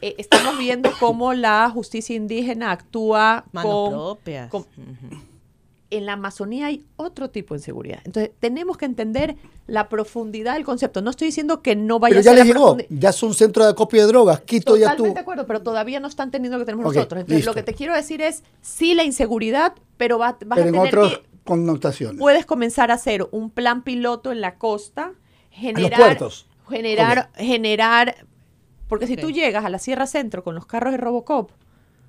Eh, estamos viendo *coughs* cómo la justicia indígena actúa Manos con, propias. con- en la Amazonía hay otro tipo de inseguridad. Entonces, tenemos que entender la profundidad del concepto. No estoy diciendo que no vaya Pero a ya ser les la llegó, profundi- ya es un centro de acopio de drogas. Quito ya tú. Totalmente de acuerdo, pero todavía no están teniendo lo que tenemos nosotros. Entonces, listo. lo que te quiero decir es, sí la inseguridad, pero va, vas Pero a en tener que- connotaciones. puedes comenzar a hacer un plan piloto en la costa, generar, puertos. generar, generar, porque si tú llegas a la Sierra Centro con los carros de Robocop,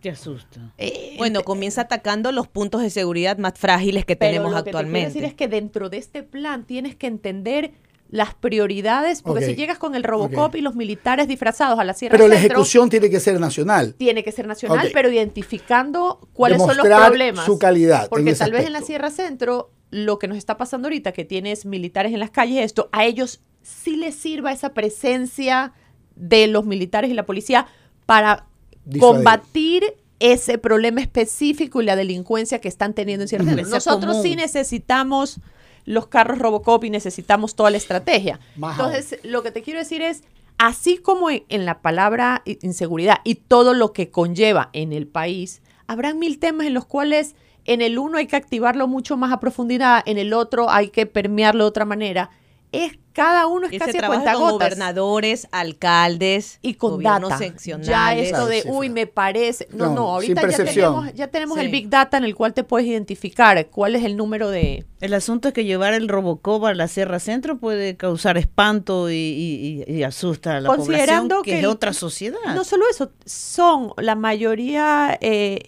Te asusta. Bueno, comienza atacando los puntos de seguridad más frágiles que pero tenemos lo que te quiero actualmente. decir es que dentro de este plan tienes que entender las prioridades, porque si llegas con el Robocop y los militares disfrazados a la Sierra Pero la ejecución tiene que ser nacional. tiene que ser nacional, pero identificando cuáles son los problemas. su calidad en Porque ese tal vez en la. Sierra Centro, lo que nos está pasando ahorita, que tienes militares en las calles, esto, a ellos sí les sirva esa presencia de los militares y la policía para Disuadir. combatir ese problema específico y la delincuencia que están teniendo en Sierra Centro. Nosotros común. sí necesitamos los carros Robocop y necesitamos toda la estrategia. Entonces, lo que te quiero decir es, así como en, la palabra inseguridad y todo lo que conlleva en el país, habrán mil temas en los cuales en el uno hay que activarlo mucho más a profundidad, en el otro hay que permearlo de otra manera. Es cada uno es Y casi se a trabaja cuenta con gobernadores, alcaldes y con gobiernos data. Ya seccionales. esto de, uy, me parece. No, No, no, ahorita ya tenemos, ya tenemos Sí. el Big Data en el cual te puedes identificar cuál es el número de. El asunto es que llevar el Robocop a la Sierra Centro puede causar espanto y, y- y- y asusta a la Considerando población, que, que es el- otra sociedad. No solo eso, son la mayoría eh,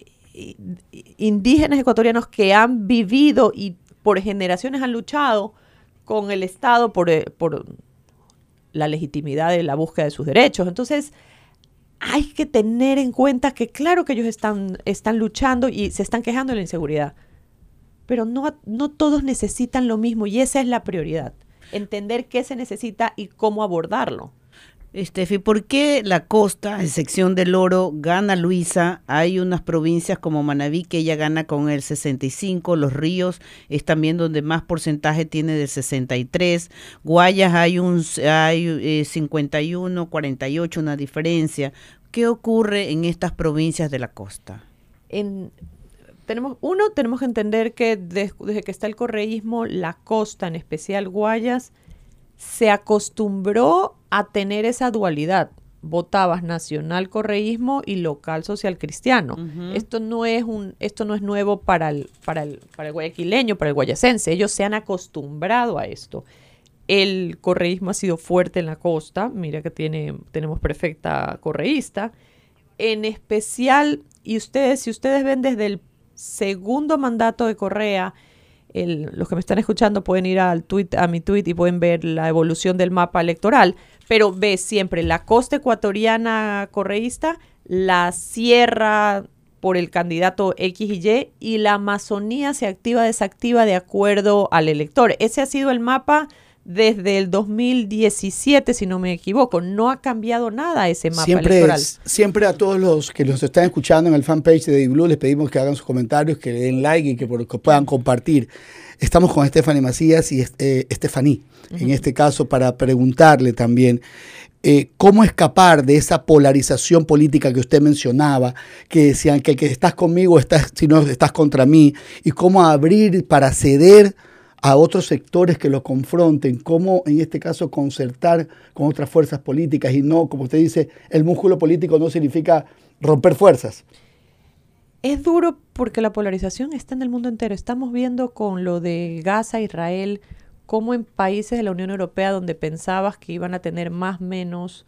indígenas ecuatorianos que han vivido y por generaciones han luchado con el Estado por, eh, por la legitimidad de la búsqueda de sus derechos. Entonces, hay que tener en cuenta que claro que ellos están, están luchando y se están quejando de la inseguridad, pero no, no todos necesitan lo mismo y esa es la prioridad. Entender qué se necesita y cómo abordarlo. Estefi, ¿por qué la costa, en sección del oro, gana Luisa? Hay unas provincias como Manabí que ella gana con el 65, Los Ríos es también donde más porcentaje tiene del 63, Guayas hay un hay eh, 51, 48, una diferencia. ¿Qué ocurre en estas provincias de la costa? en, tenemos, uno, tenemos que entender que des- desde que está el correísmo, la costa, en especial Guayas, se acostumbró a tener esa dualidad. Votabas nacional correísmo y local social cristiano. Esto no es un, esto no es nuevo para el, para el, para el guayaquileño, para el guayacense. Ellos se han acostumbrado a esto. El correísmo ha sido fuerte en la costa. Mira que tiene, tenemos perfecta correísta. En especial, y ustedes, si ustedes ven desde el segundo mandato de Correa, el- los que me están escuchando pueden ir al tweet, a mi tweet y pueden ver la evolución del mapa electoral, pero ves siempre la costa ecuatoriana correísta, la sierra por el candidato X y Y y la Amazonía se activa, desactiva de acuerdo al elector. Ese ha sido el mapa desde el 2017, si no me equivoco. No ha cambiado nada ese mapa Siempre, electoral. es- siempre a todos los que nos están escuchando en el fanpage de Blue les pedimos que hagan sus comentarios, que le den like y que, por- que puedan compartir. Estamos con Stephanie Macías y eh, Stephanie, en este caso, para preguntarle también eh, cómo escapar de esa polarización política que usted mencionaba, que decían que, que estás conmigo, estás, si no estás contra mí, y cómo abrir para ceder a otros sectores que lo confronten, cómo en este caso concertar con otras fuerzas políticas y no, como usted dice, el músculo político no significa romper fuerzas. Es duro porque la polarización está en el mundo entero. Estamos viendo con lo de Gaza, Israel, cómo en países de la Unión Europea donde pensabas que iban a tener más o menos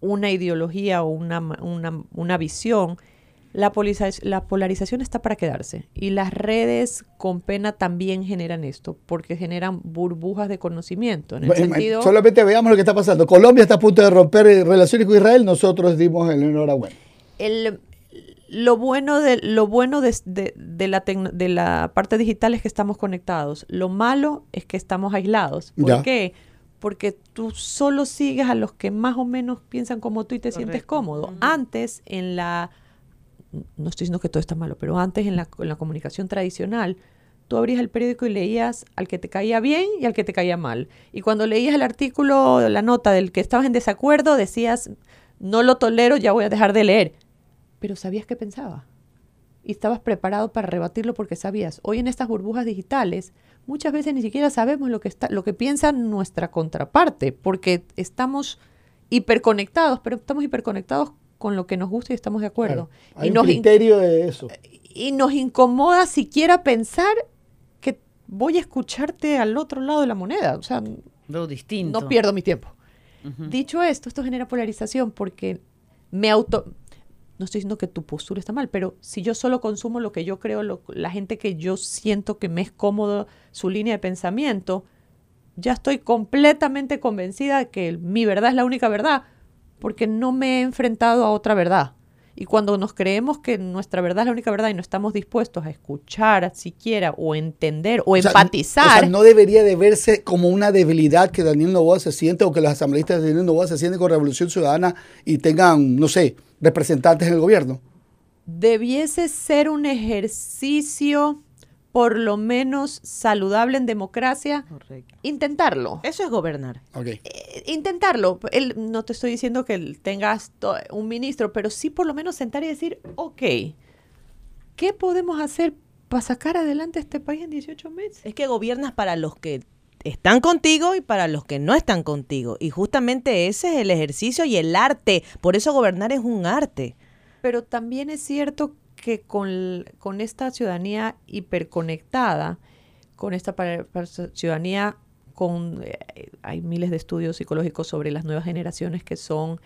una ideología o una, una, una visión, la, la polarización está para quedarse. Y las redes con pena también generan esto, porque generan burbujas de conocimiento. En el Bueno, sentido, Solamente veamos lo que está pasando. Colombia está a punto de romper relaciones con Israel, nosotros dimos el enhorabuena. el, lo bueno de lo bueno de, de- de la de la parte digital es que estamos conectados. Lo malo es que estamos aislados. ¿Por Ya. qué? porque tú solo sigues a los que más o menos piensan como tú y te sientes cómodo. Antes, en la, no estoy diciendo que todo está malo, pero antes en la, en la comunicación tradicional, tú abrías el periódico y leías al que te caía bien y al que te caía mal. Y cuando leías el artículo, la nota del que estabas en desacuerdo, decías, no lo tolero, ya voy a dejar de leer. Pero sabías qué pensaba. Y estabas preparado para rebatirlo porque sabías. Hoy en estas burbujas digitales, muchas veces ni siquiera sabemos lo que, está, lo que piensa nuestra contraparte, porque estamos hiperconectados, pero estamos hiperconectados con lo que nos gusta y estamos de acuerdo. Claro, hay y un nos criterio de eso. y nos incomoda siquiera pensar que voy a escucharte al otro lado de la moneda. O sea, Lo distinto. no pierdo mi tiempo. Dicho esto, esto genera polarización porque me auto... No estoy diciendo que tu postura está mal, pero si yo solo consumo lo que yo creo, lo- la gente que yo siento que me es cómodo su línea de pensamiento, ya estoy completamente convencida de que mi verdad es la única verdad, porque no me he enfrentado a otra verdad. Y cuando nos creemos que nuestra verdad es la única verdad y no estamos dispuestos a escuchar siquiera o entender o, O sea, empatizar, O sea, no debería de verse como una debilidad que Daniel Novoa se siente o que los asambleístas de Daniel Novoa se sienten con Revolución Ciudadana y tengan, no sé, representantes en el gobierno. debiese ser un ejercicio por lo menos saludable en democracia. Intentarlo. Eso es gobernar. Eh, intentarlo. El- no te estoy diciendo que tengas un ministro, pero sí por lo menos sentar y decir, ok, ¿qué podemos hacer para sacar adelante este país en 18 meses? Es que gobiernas para los que están contigo y para los que no están contigo. Y justamente ese es el ejercicio y el arte. Por eso gobernar es un arte. Pero también es cierto que con, con esta ciudadanía hiperconectada, con esta ciudadanía con eh, hay miles de estudios psicológicos sobre las nuevas generaciones que son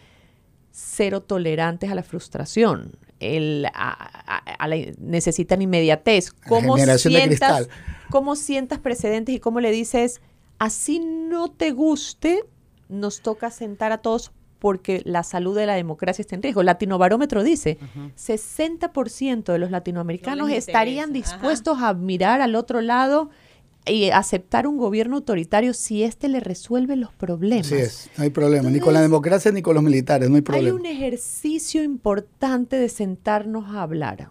cero tolerantes a la frustración. El, a- a- a la- necesitan inmediatez. ¿Cómo sientas. ¿Cómo sientas precedentes y cómo le dices, así no te guste, nos toca sentar a todos porque la salud de la democracia está en riesgo. Latinobarómetro dice, 60% de los latinoamericanos estarían dispuestos a mirar al otro lado y aceptar un gobierno autoritario si éste le resuelve los problemas. Así es, no hay problema, ni con la democracia ni con los militares, no hay Hay problema. un ejercicio importante de sentarnos a hablar.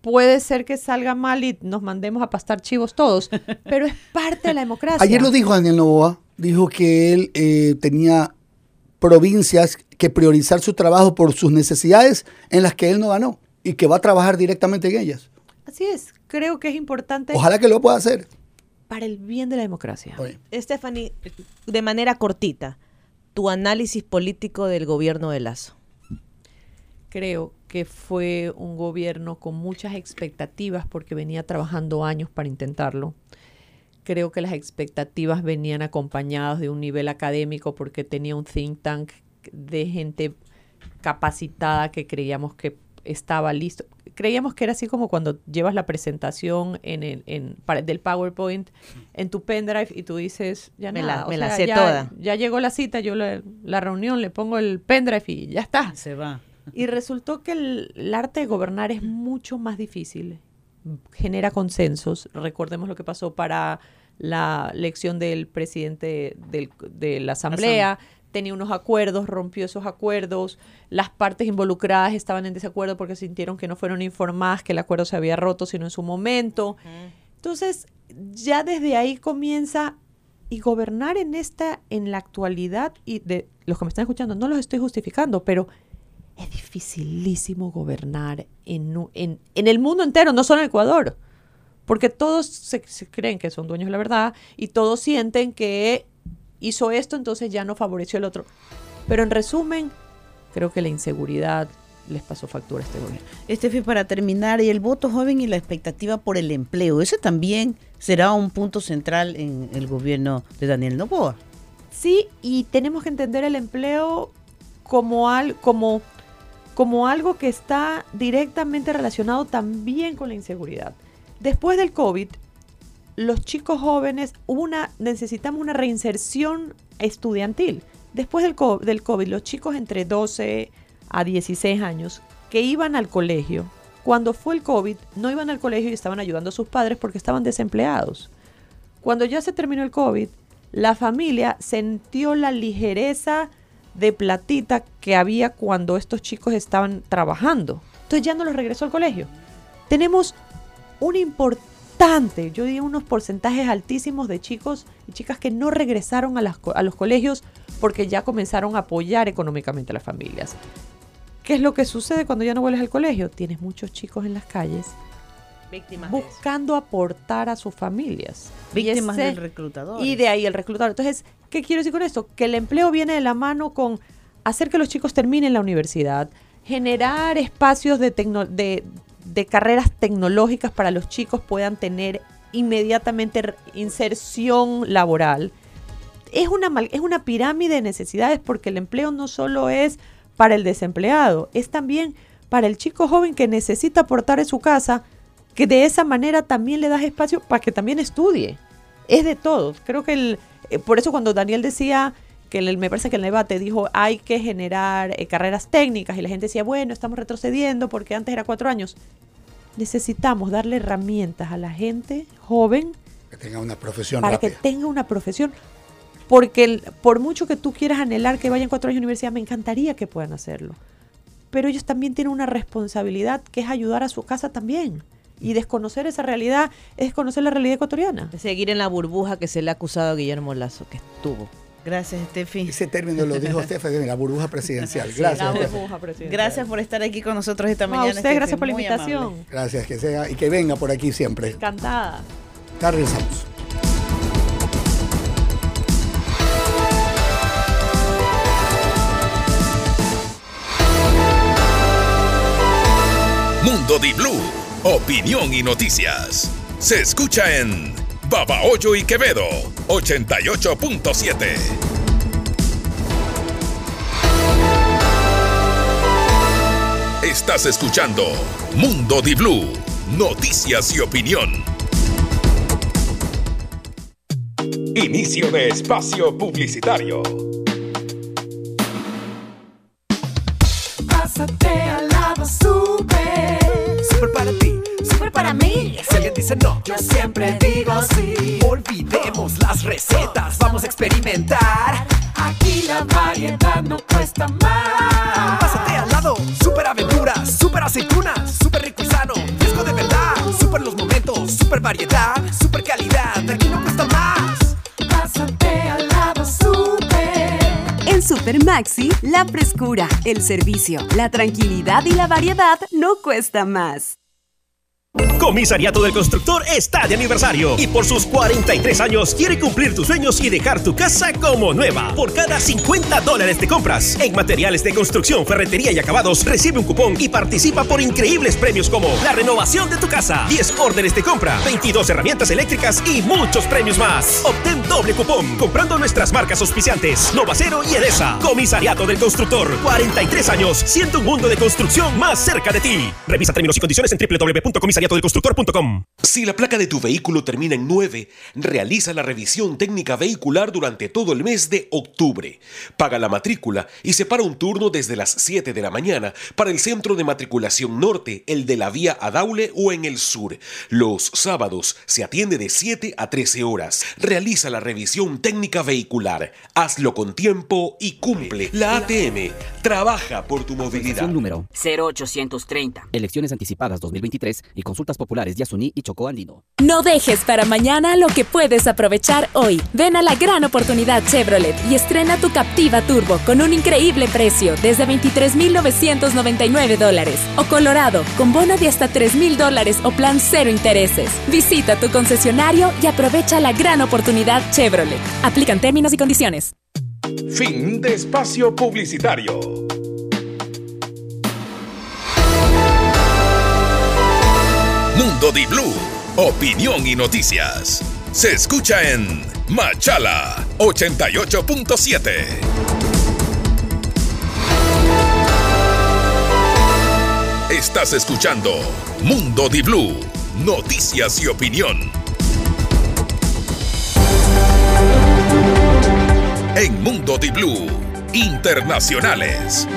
Puede ser que salga mal y nos mandemos a pastar chivos todos, *laughs* pero es parte de la democracia. Ayer lo dijo Daniel Novoa, dijo que él eh, tenía provincias que priorizar su trabajo por sus necesidades en las que él no ganó y que va a trabajar directamente en ellas. Así es, creo que es importante Ojalá que lo pueda hacer. para el bien de la democracia. Stephanie, de manera cortita, tu análisis político del gobierno de Lazo. Creo que fue un gobierno con muchas expectativas porque venía trabajando años para intentarlo. Creo que las expectativas venían acompañadas de un nivel académico porque tenía un think tank de gente capacitada que creíamos que estaba listo. Creíamos que era así como cuando llevas la presentación en el, en, para- del PowerPoint en tu pendrive y tú dices, ya Me nada, la- me la sé ya- toda. Ya llegó la cita, yo la, la reunión, le pongo el pendrive y ya está. Se va. Y resultó que el, el arte de gobernar es mucho más difícil. Genera consensos. Recordemos lo que pasó para la elección del presidente del- de la Asamblea. Tenía unos acuerdos, rompió esos acuerdos. Las partes involucradas estaban en desacuerdo porque sintieron que no fueron informadas que el acuerdo se había roto, sino en su momento. Entonces, ya desde ahí comienza y gobernar en esta, en la actualidad, y de los que me están escuchando, no los estoy justificando, pero es dificilísimo gobernar en, en, en el mundo entero, no solo en Ecuador. Porque todos se, se creen que son dueños de la verdad y todos sienten que hizo esto, entonces ya no favoreció el otro. Pero en resumen, creo que la inseguridad les pasó factura a este gobierno. Estefi, para terminar, y el voto joven y la expectativa por el empleo, ese también será un punto central en el gobierno de Daniel Novoa. Sí, y tenemos que entender el empleo como, al, como, como algo que está directamente relacionado también con la inseguridad. Después del COVID, los chicos jóvenes, una, necesitamos una reinserción estudiantil. Después del, del COVID, los chicos entre 12 a 16 años que iban al colegio, cuando fue el COVID, no iban al colegio y estaban ayudando a sus padres porque estaban desempleados. Cuando ya se terminó el COVID, la familia sintió la ligereza de platita que había cuando estos chicos estaban trabajando. Entonces ya no los regresó al colegio. Tenemos un importante, yo diría unos porcentajes altísimos de chicos y chicas que no regresaron a, las a los colegios porque ya comenzaron a apoyar económicamente a las familias. ¿Qué es lo que sucede cuando ya no vuelves al colegio? Tienes muchos chicos en las calles Víctimas buscando aportar a sus familias. Víctimas ese- del reclutador. Y de ahí el reclutador. Entonces, ¿qué quiero decir con esto? Que el empleo viene de la mano con hacer que los chicos terminen la universidad, generar espacios de, tecno- de, de carreras tecnológicas para los chicos puedan tener inmediatamente inserción laboral. Es una, es una pirámide de necesidades porque el empleo no solo es para el desempleado, es también para el chico joven que necesita aportar en su casa, que de esa manera también le das espacio para que también estudie. Es de todo. Creo que el, eh, por eso cuando Daniel decía que el- me parece que el debate dijo hay que generar eh, carreras técnicas y la gente decía, bueno, estamos retrocediendo porque antes era cuatro años. Necesitamos darle herramientas a la gente joven Que tenga una profesión para rápida. que tenga una profesión. Porque el- por mucho que tú quieras anhelar que vayan cuatro años a universidad, me encantaría que puedan hacerlo. Pero ellos también tienen una responsabilidad que es ayudar a su casa también. Y desconocer esa realidad es desconocer la realidad ecuatoriana. Seguir en la burbuja que se le ha acusado a Guillermo Lazo, que estuvo. Gracias, Steffi. Ese término lo dijo *laughs* Steffi, la burbuja presidencial. Sí, Gracias. la burbuja Gracias por estar aquí con nosotros esta No, a mañana. usted, Steffi, gracias por la invitación. amable. Gracias, que sea y que venga por aquí siempre. Encantada. Ya regresamos. Mundo Di Blue, opinión y noticias. Se escucha en Babahoyo y Quevedo, 88.7. Estás escuchando Mundo Di Blue, noticias y opinión. Inicio de espacio publicitario. No, yo siempre digo sí. Olvidemos las recetas, vamos a experimentar. Aquí la variedad no cuesta más. Pásate al lado, super aventuras, super aceitunas, super rico y sano, fresco de verdad. Super los momentos, super variedad, super calidad. Aquí no cuesta más. Pásate al lado, super. En Super Maxi, la frescura, el servicio, la tranquilidad y la variedad no cuesta más. Comisariato del Constructor está de aniversario y por sus 43 años quiere cumplir tus sueños y dejar tu casa como nueva. Por cada 50 dólares de compras en materiales de construcción, ferretería y acabados, recibe un cupón y participa por increíbles premios como la renovación de tu casa, 10 órdenes de compra, 22 herramientas eléctricas y muchos premios más. Obtén doble cupón comprando nuestras marcas auspiciantes Novacero y Edesa. Comisariato del Constructor, 43 años, siendo un mundo de construcción más cerca de ti. Revisa términos y condiciones en Si la placa de tu vehículo termina en 9, realiza la revisión técnica vehicular durante todo el mes de octubre. Paga la matrícula y separa un turno desde las 7 de la mañana para el centro de matriculación norte, el de la vía Adaule o en el sur. Los sábados se atiende de 7 a 13 horas. Realiza la revisión técnica vehicular. Hazlo con tiempo y cumple. La ATM trabaja por tu movilidad. número 0830. Elecciones anticipadas 2023 y consultas populares Yasuní y Chocó Andino. No dejes para mañana lo que puedes aprovechar hoy. Ven a la gran oportunidad Chevrolet y estrena tu Captiva Turbo con un increíble precio desde 23.999 dólares. O Colorado con bono de hasta 3.000 dólares o plan cero intereses. Visita tu concesionario y aprovecha la gran oportunidad Chevrolet. Aplican términos y condiciones. Fin de espacio publicitario. Mundo Di Blue, opinión y noticias. Se escucha en Machala 88.7. Estás escuchando Mundo Di Blue, noticias y opinión. En Mundo Di Blue, internacionales.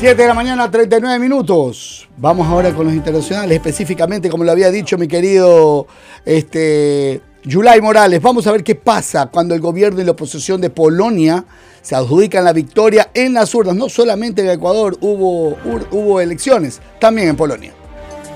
7 de la mañana, 39 minutos. Vamos ahora con los internacionales, específicamente, como lo había dicho mi querido este, Yulay Morales. Vamos a ver qué pasa cuando el gobierno y la oposición de Polonia se adjudican la victoria en las urnas. No solamente en Ecuador hubo, hubo elecciones, también en Polonia.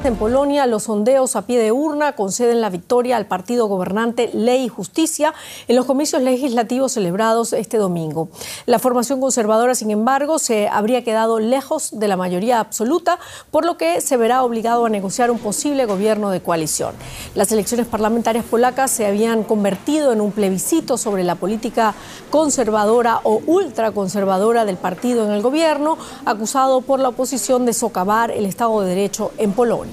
En Polonia, los sondeos a pie de urna conceden la victoria al partido gobernante Ley y Justicia en los comicios legislativos celebrados este domingo. La formación conservadora, sin embargo, se habría quedado lejos de la mayoría absoluta, por lo que se verá obligado a negociar un posible gobierno de coalición. Las elecciones parlamentarias polacas se habían convertido en un plebiscito sobre la política conservadora o ultraconservadora del partido en el gobierno, acusado por la oposición de socavar el Estado de Derecho en Polonia.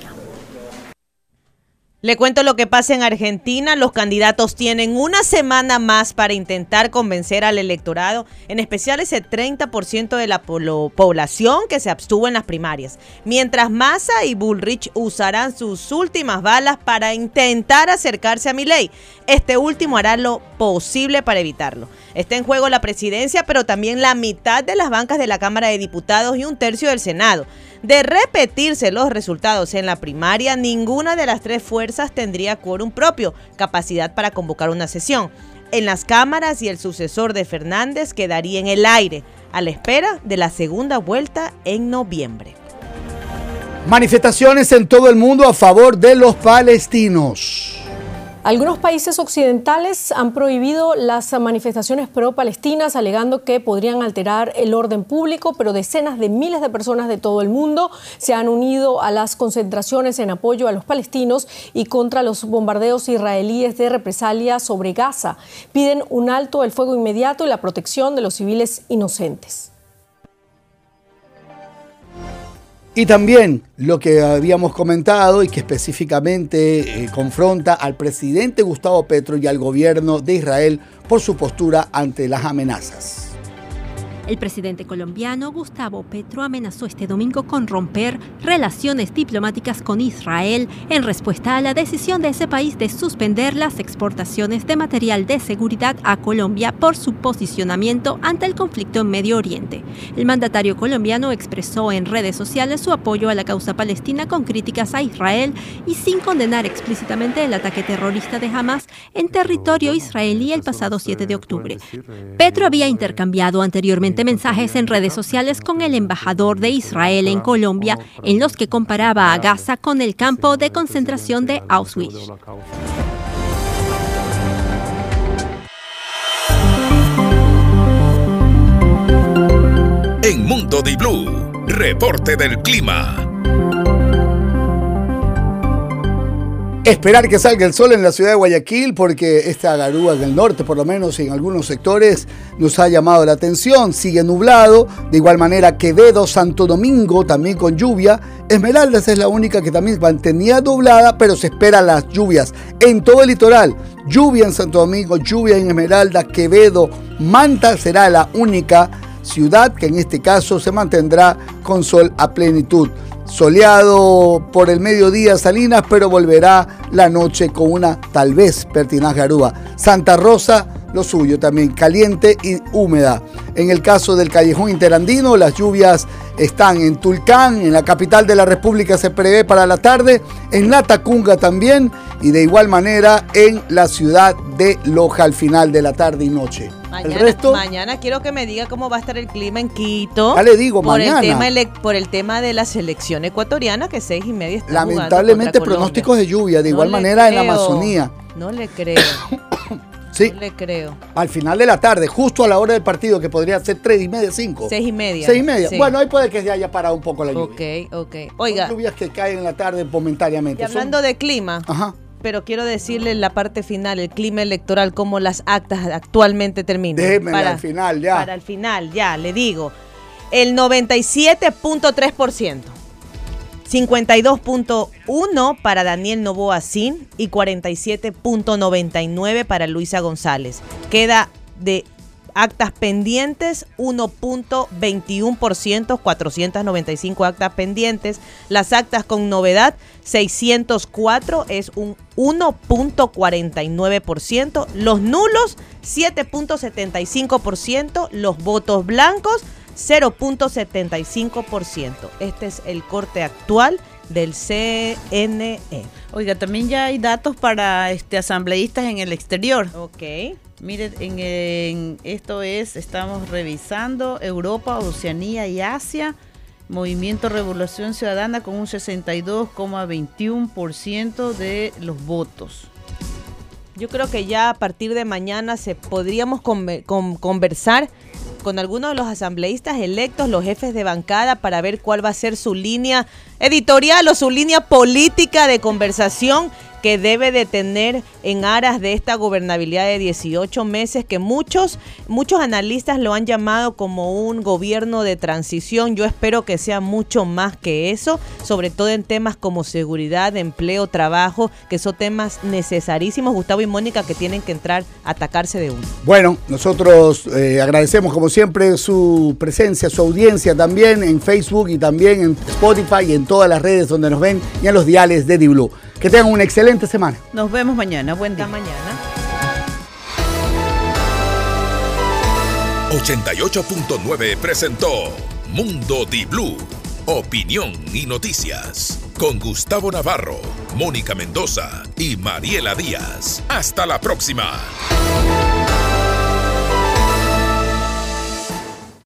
Le cuento lo que pasa en Argentina. Los candidatos tienen una semana más para intentar convencer al electorado, en especial ese 30% de la población que se abstuvo en las primarias. Mientras Massa y Bullrich usarán sus últimas balas para intentar acercarse a Milei. Este último hará lo posible para evitarlo. Está en juego la presidencia, pero también la mitad de las bancas de la Cámara de Diputados y un tercio del Senado. De repetirse los resultados en la primaria, ninguna de las tres fuerzas tendría quórum propio, capacidad para convocar una sesión. En las cámaras y el sucesor de Fernández quedaría en el aire, a la espera de la segunda vuelta en noviembre. Manifestaciones en todo el mundo a favor de los palestinos. Algunos países occidentales han prohibido las manifestaciones pro-palestinas alegando que podrían alterar el orden público, pero decenas de miles de personas de todo el mundo se han unido a las concentraciones en apoyo a los palestinos y contra los bombardeos israelíes de represalia sobre Gaza. Piden un alto el fuego inmediato y la protección de los civiles inocentes. Y también lo que habíamos comentado y que específicamente eh, confronta al presidente Gustavo Petro y al gobierno de Israel por su postura ante las amenazas. El presidente colombiano Gustavo Petro amenazó este domingo con romper relaciones diplomáticas con Israel en respuesta a la decisión de ese país de suspender las exportaciones de material de seguridad a Colombia por su posicionamiento ante el conflicto en Medio Oriente. El mandatario colombiano expresó en redes sociales su apoyo a la causa palestina con críticas a Israel y sin condenar explícitamente el ataque terrorista de Hamas en territorio israelí el pasado 7 de octubre. Petro había intercambiado anteriormente mensajes en redes sociales con el embajador de Israel en Colombia, en los que comparaba a Gaza con el campo de concentración de Auschwitz. En Mundo Di Blue, reporte del clima. Esperar que salga el sol en la ciudad de Guayaquil porque esta garúa en el norte, por lo menos en algunos sectores, nos ha llamado la atención. Sigue nublado, de igual manera Quevedo, Santo Domingo también con lluvia. Esmeraldas es la única que también mantenía nublada, pero se esperan las lluvias en todo el litoral. Lluvia en Santo Domingo, lluvia en Esmeralda, Quevedo, Manta será la única ciudad que en este caso se mantendrá con sol a plenitud. Soleado por el mediodía Salinas, pero volverá la noche con una tal vez pertinaz garúa. Santa Rosa, lo suyo también, caliente y húmeda. En el caso del Callejón Interandino, las lluvias están en Tulcán, en la capital de la República se prevé para la tarde, en La Tacunga también y de igual manera en la ciudad de Loja al final de la tarde y noche. Mañana, el resto, mañana quiero que me diga cómo va a estar el clima en Quito. Ya le digo, por mañana. El tema por el tema de la selección ecuatoriana, que seis y media está lamentablemente pronósticos de lluvia, de No igual manera en la. Amazonía. No le creo. *coughs* Sí. No le creo. Al final de la tarde, justo a la hora del partido, que podría ser tres y media, cinco. Seis y media. Seis y media. Sí. Bueno, ahí puede que se haya parado un poco la lluvia. Ok, ok. Oiga, Son lluvias que caen en la tarde momentáneamente. y hablando de clima, pero quiero decirle en la parte final, el clima electoral, cómo las actas actualmente terminan. Déjemela al final, ya. Para el final, ya, le digo. El 97.3%. 52.1 para Daniel Novoa Sin y 47.99 para Luisa González. Queda de actas pendientes 1.21%, 495 actas pendientes. Las actas con novedad 604 es un 1.49%. Los nulos 7.75%. Los votos blancos 0.75%. Este es el corte actual del CNE. Oiga, también ya hay datos para este asambleístas en el exterior. Ok. Mire, en, en- esto es, estamos revisando Europa, Oceanía y Asia. Movimiento Revolución Ciudadana con un 62,21% de los votos. Yo creo que ya a partir de mañana se podríamos conve- con- conversar con algunos de los asambleístas electos, los jefes de bancada, para ver cuál va a ser su línea editorial o su línea política de conversación que debe de tener en aras de esta gobernabilidad de 18 meses que muchos muchos analistas lo han llamado como un gobierno de transición. Yo espero que sea mucho más que eso, sobre todo en temas como seguridad, empleo, trabajo, que son temas necesarísimos, Gustavo y Mónica, que tienen que entrar a atacarse de uno. Bueno, nosotros eh, agradecemos como siempre su presencia, su audiencia también en Facebook y también en Spotify y en todas las redes donde nos ven y en los diales de Diblu. Que tengan una excelente semana. Nos vemos mañana. Buen día. mañana. 88.9 presentó Mundo Di Blue. Opinión y noticias. Con Gustavo Navarro, Mónica Mendoza y Mariela Díaz. Hasta la próxima.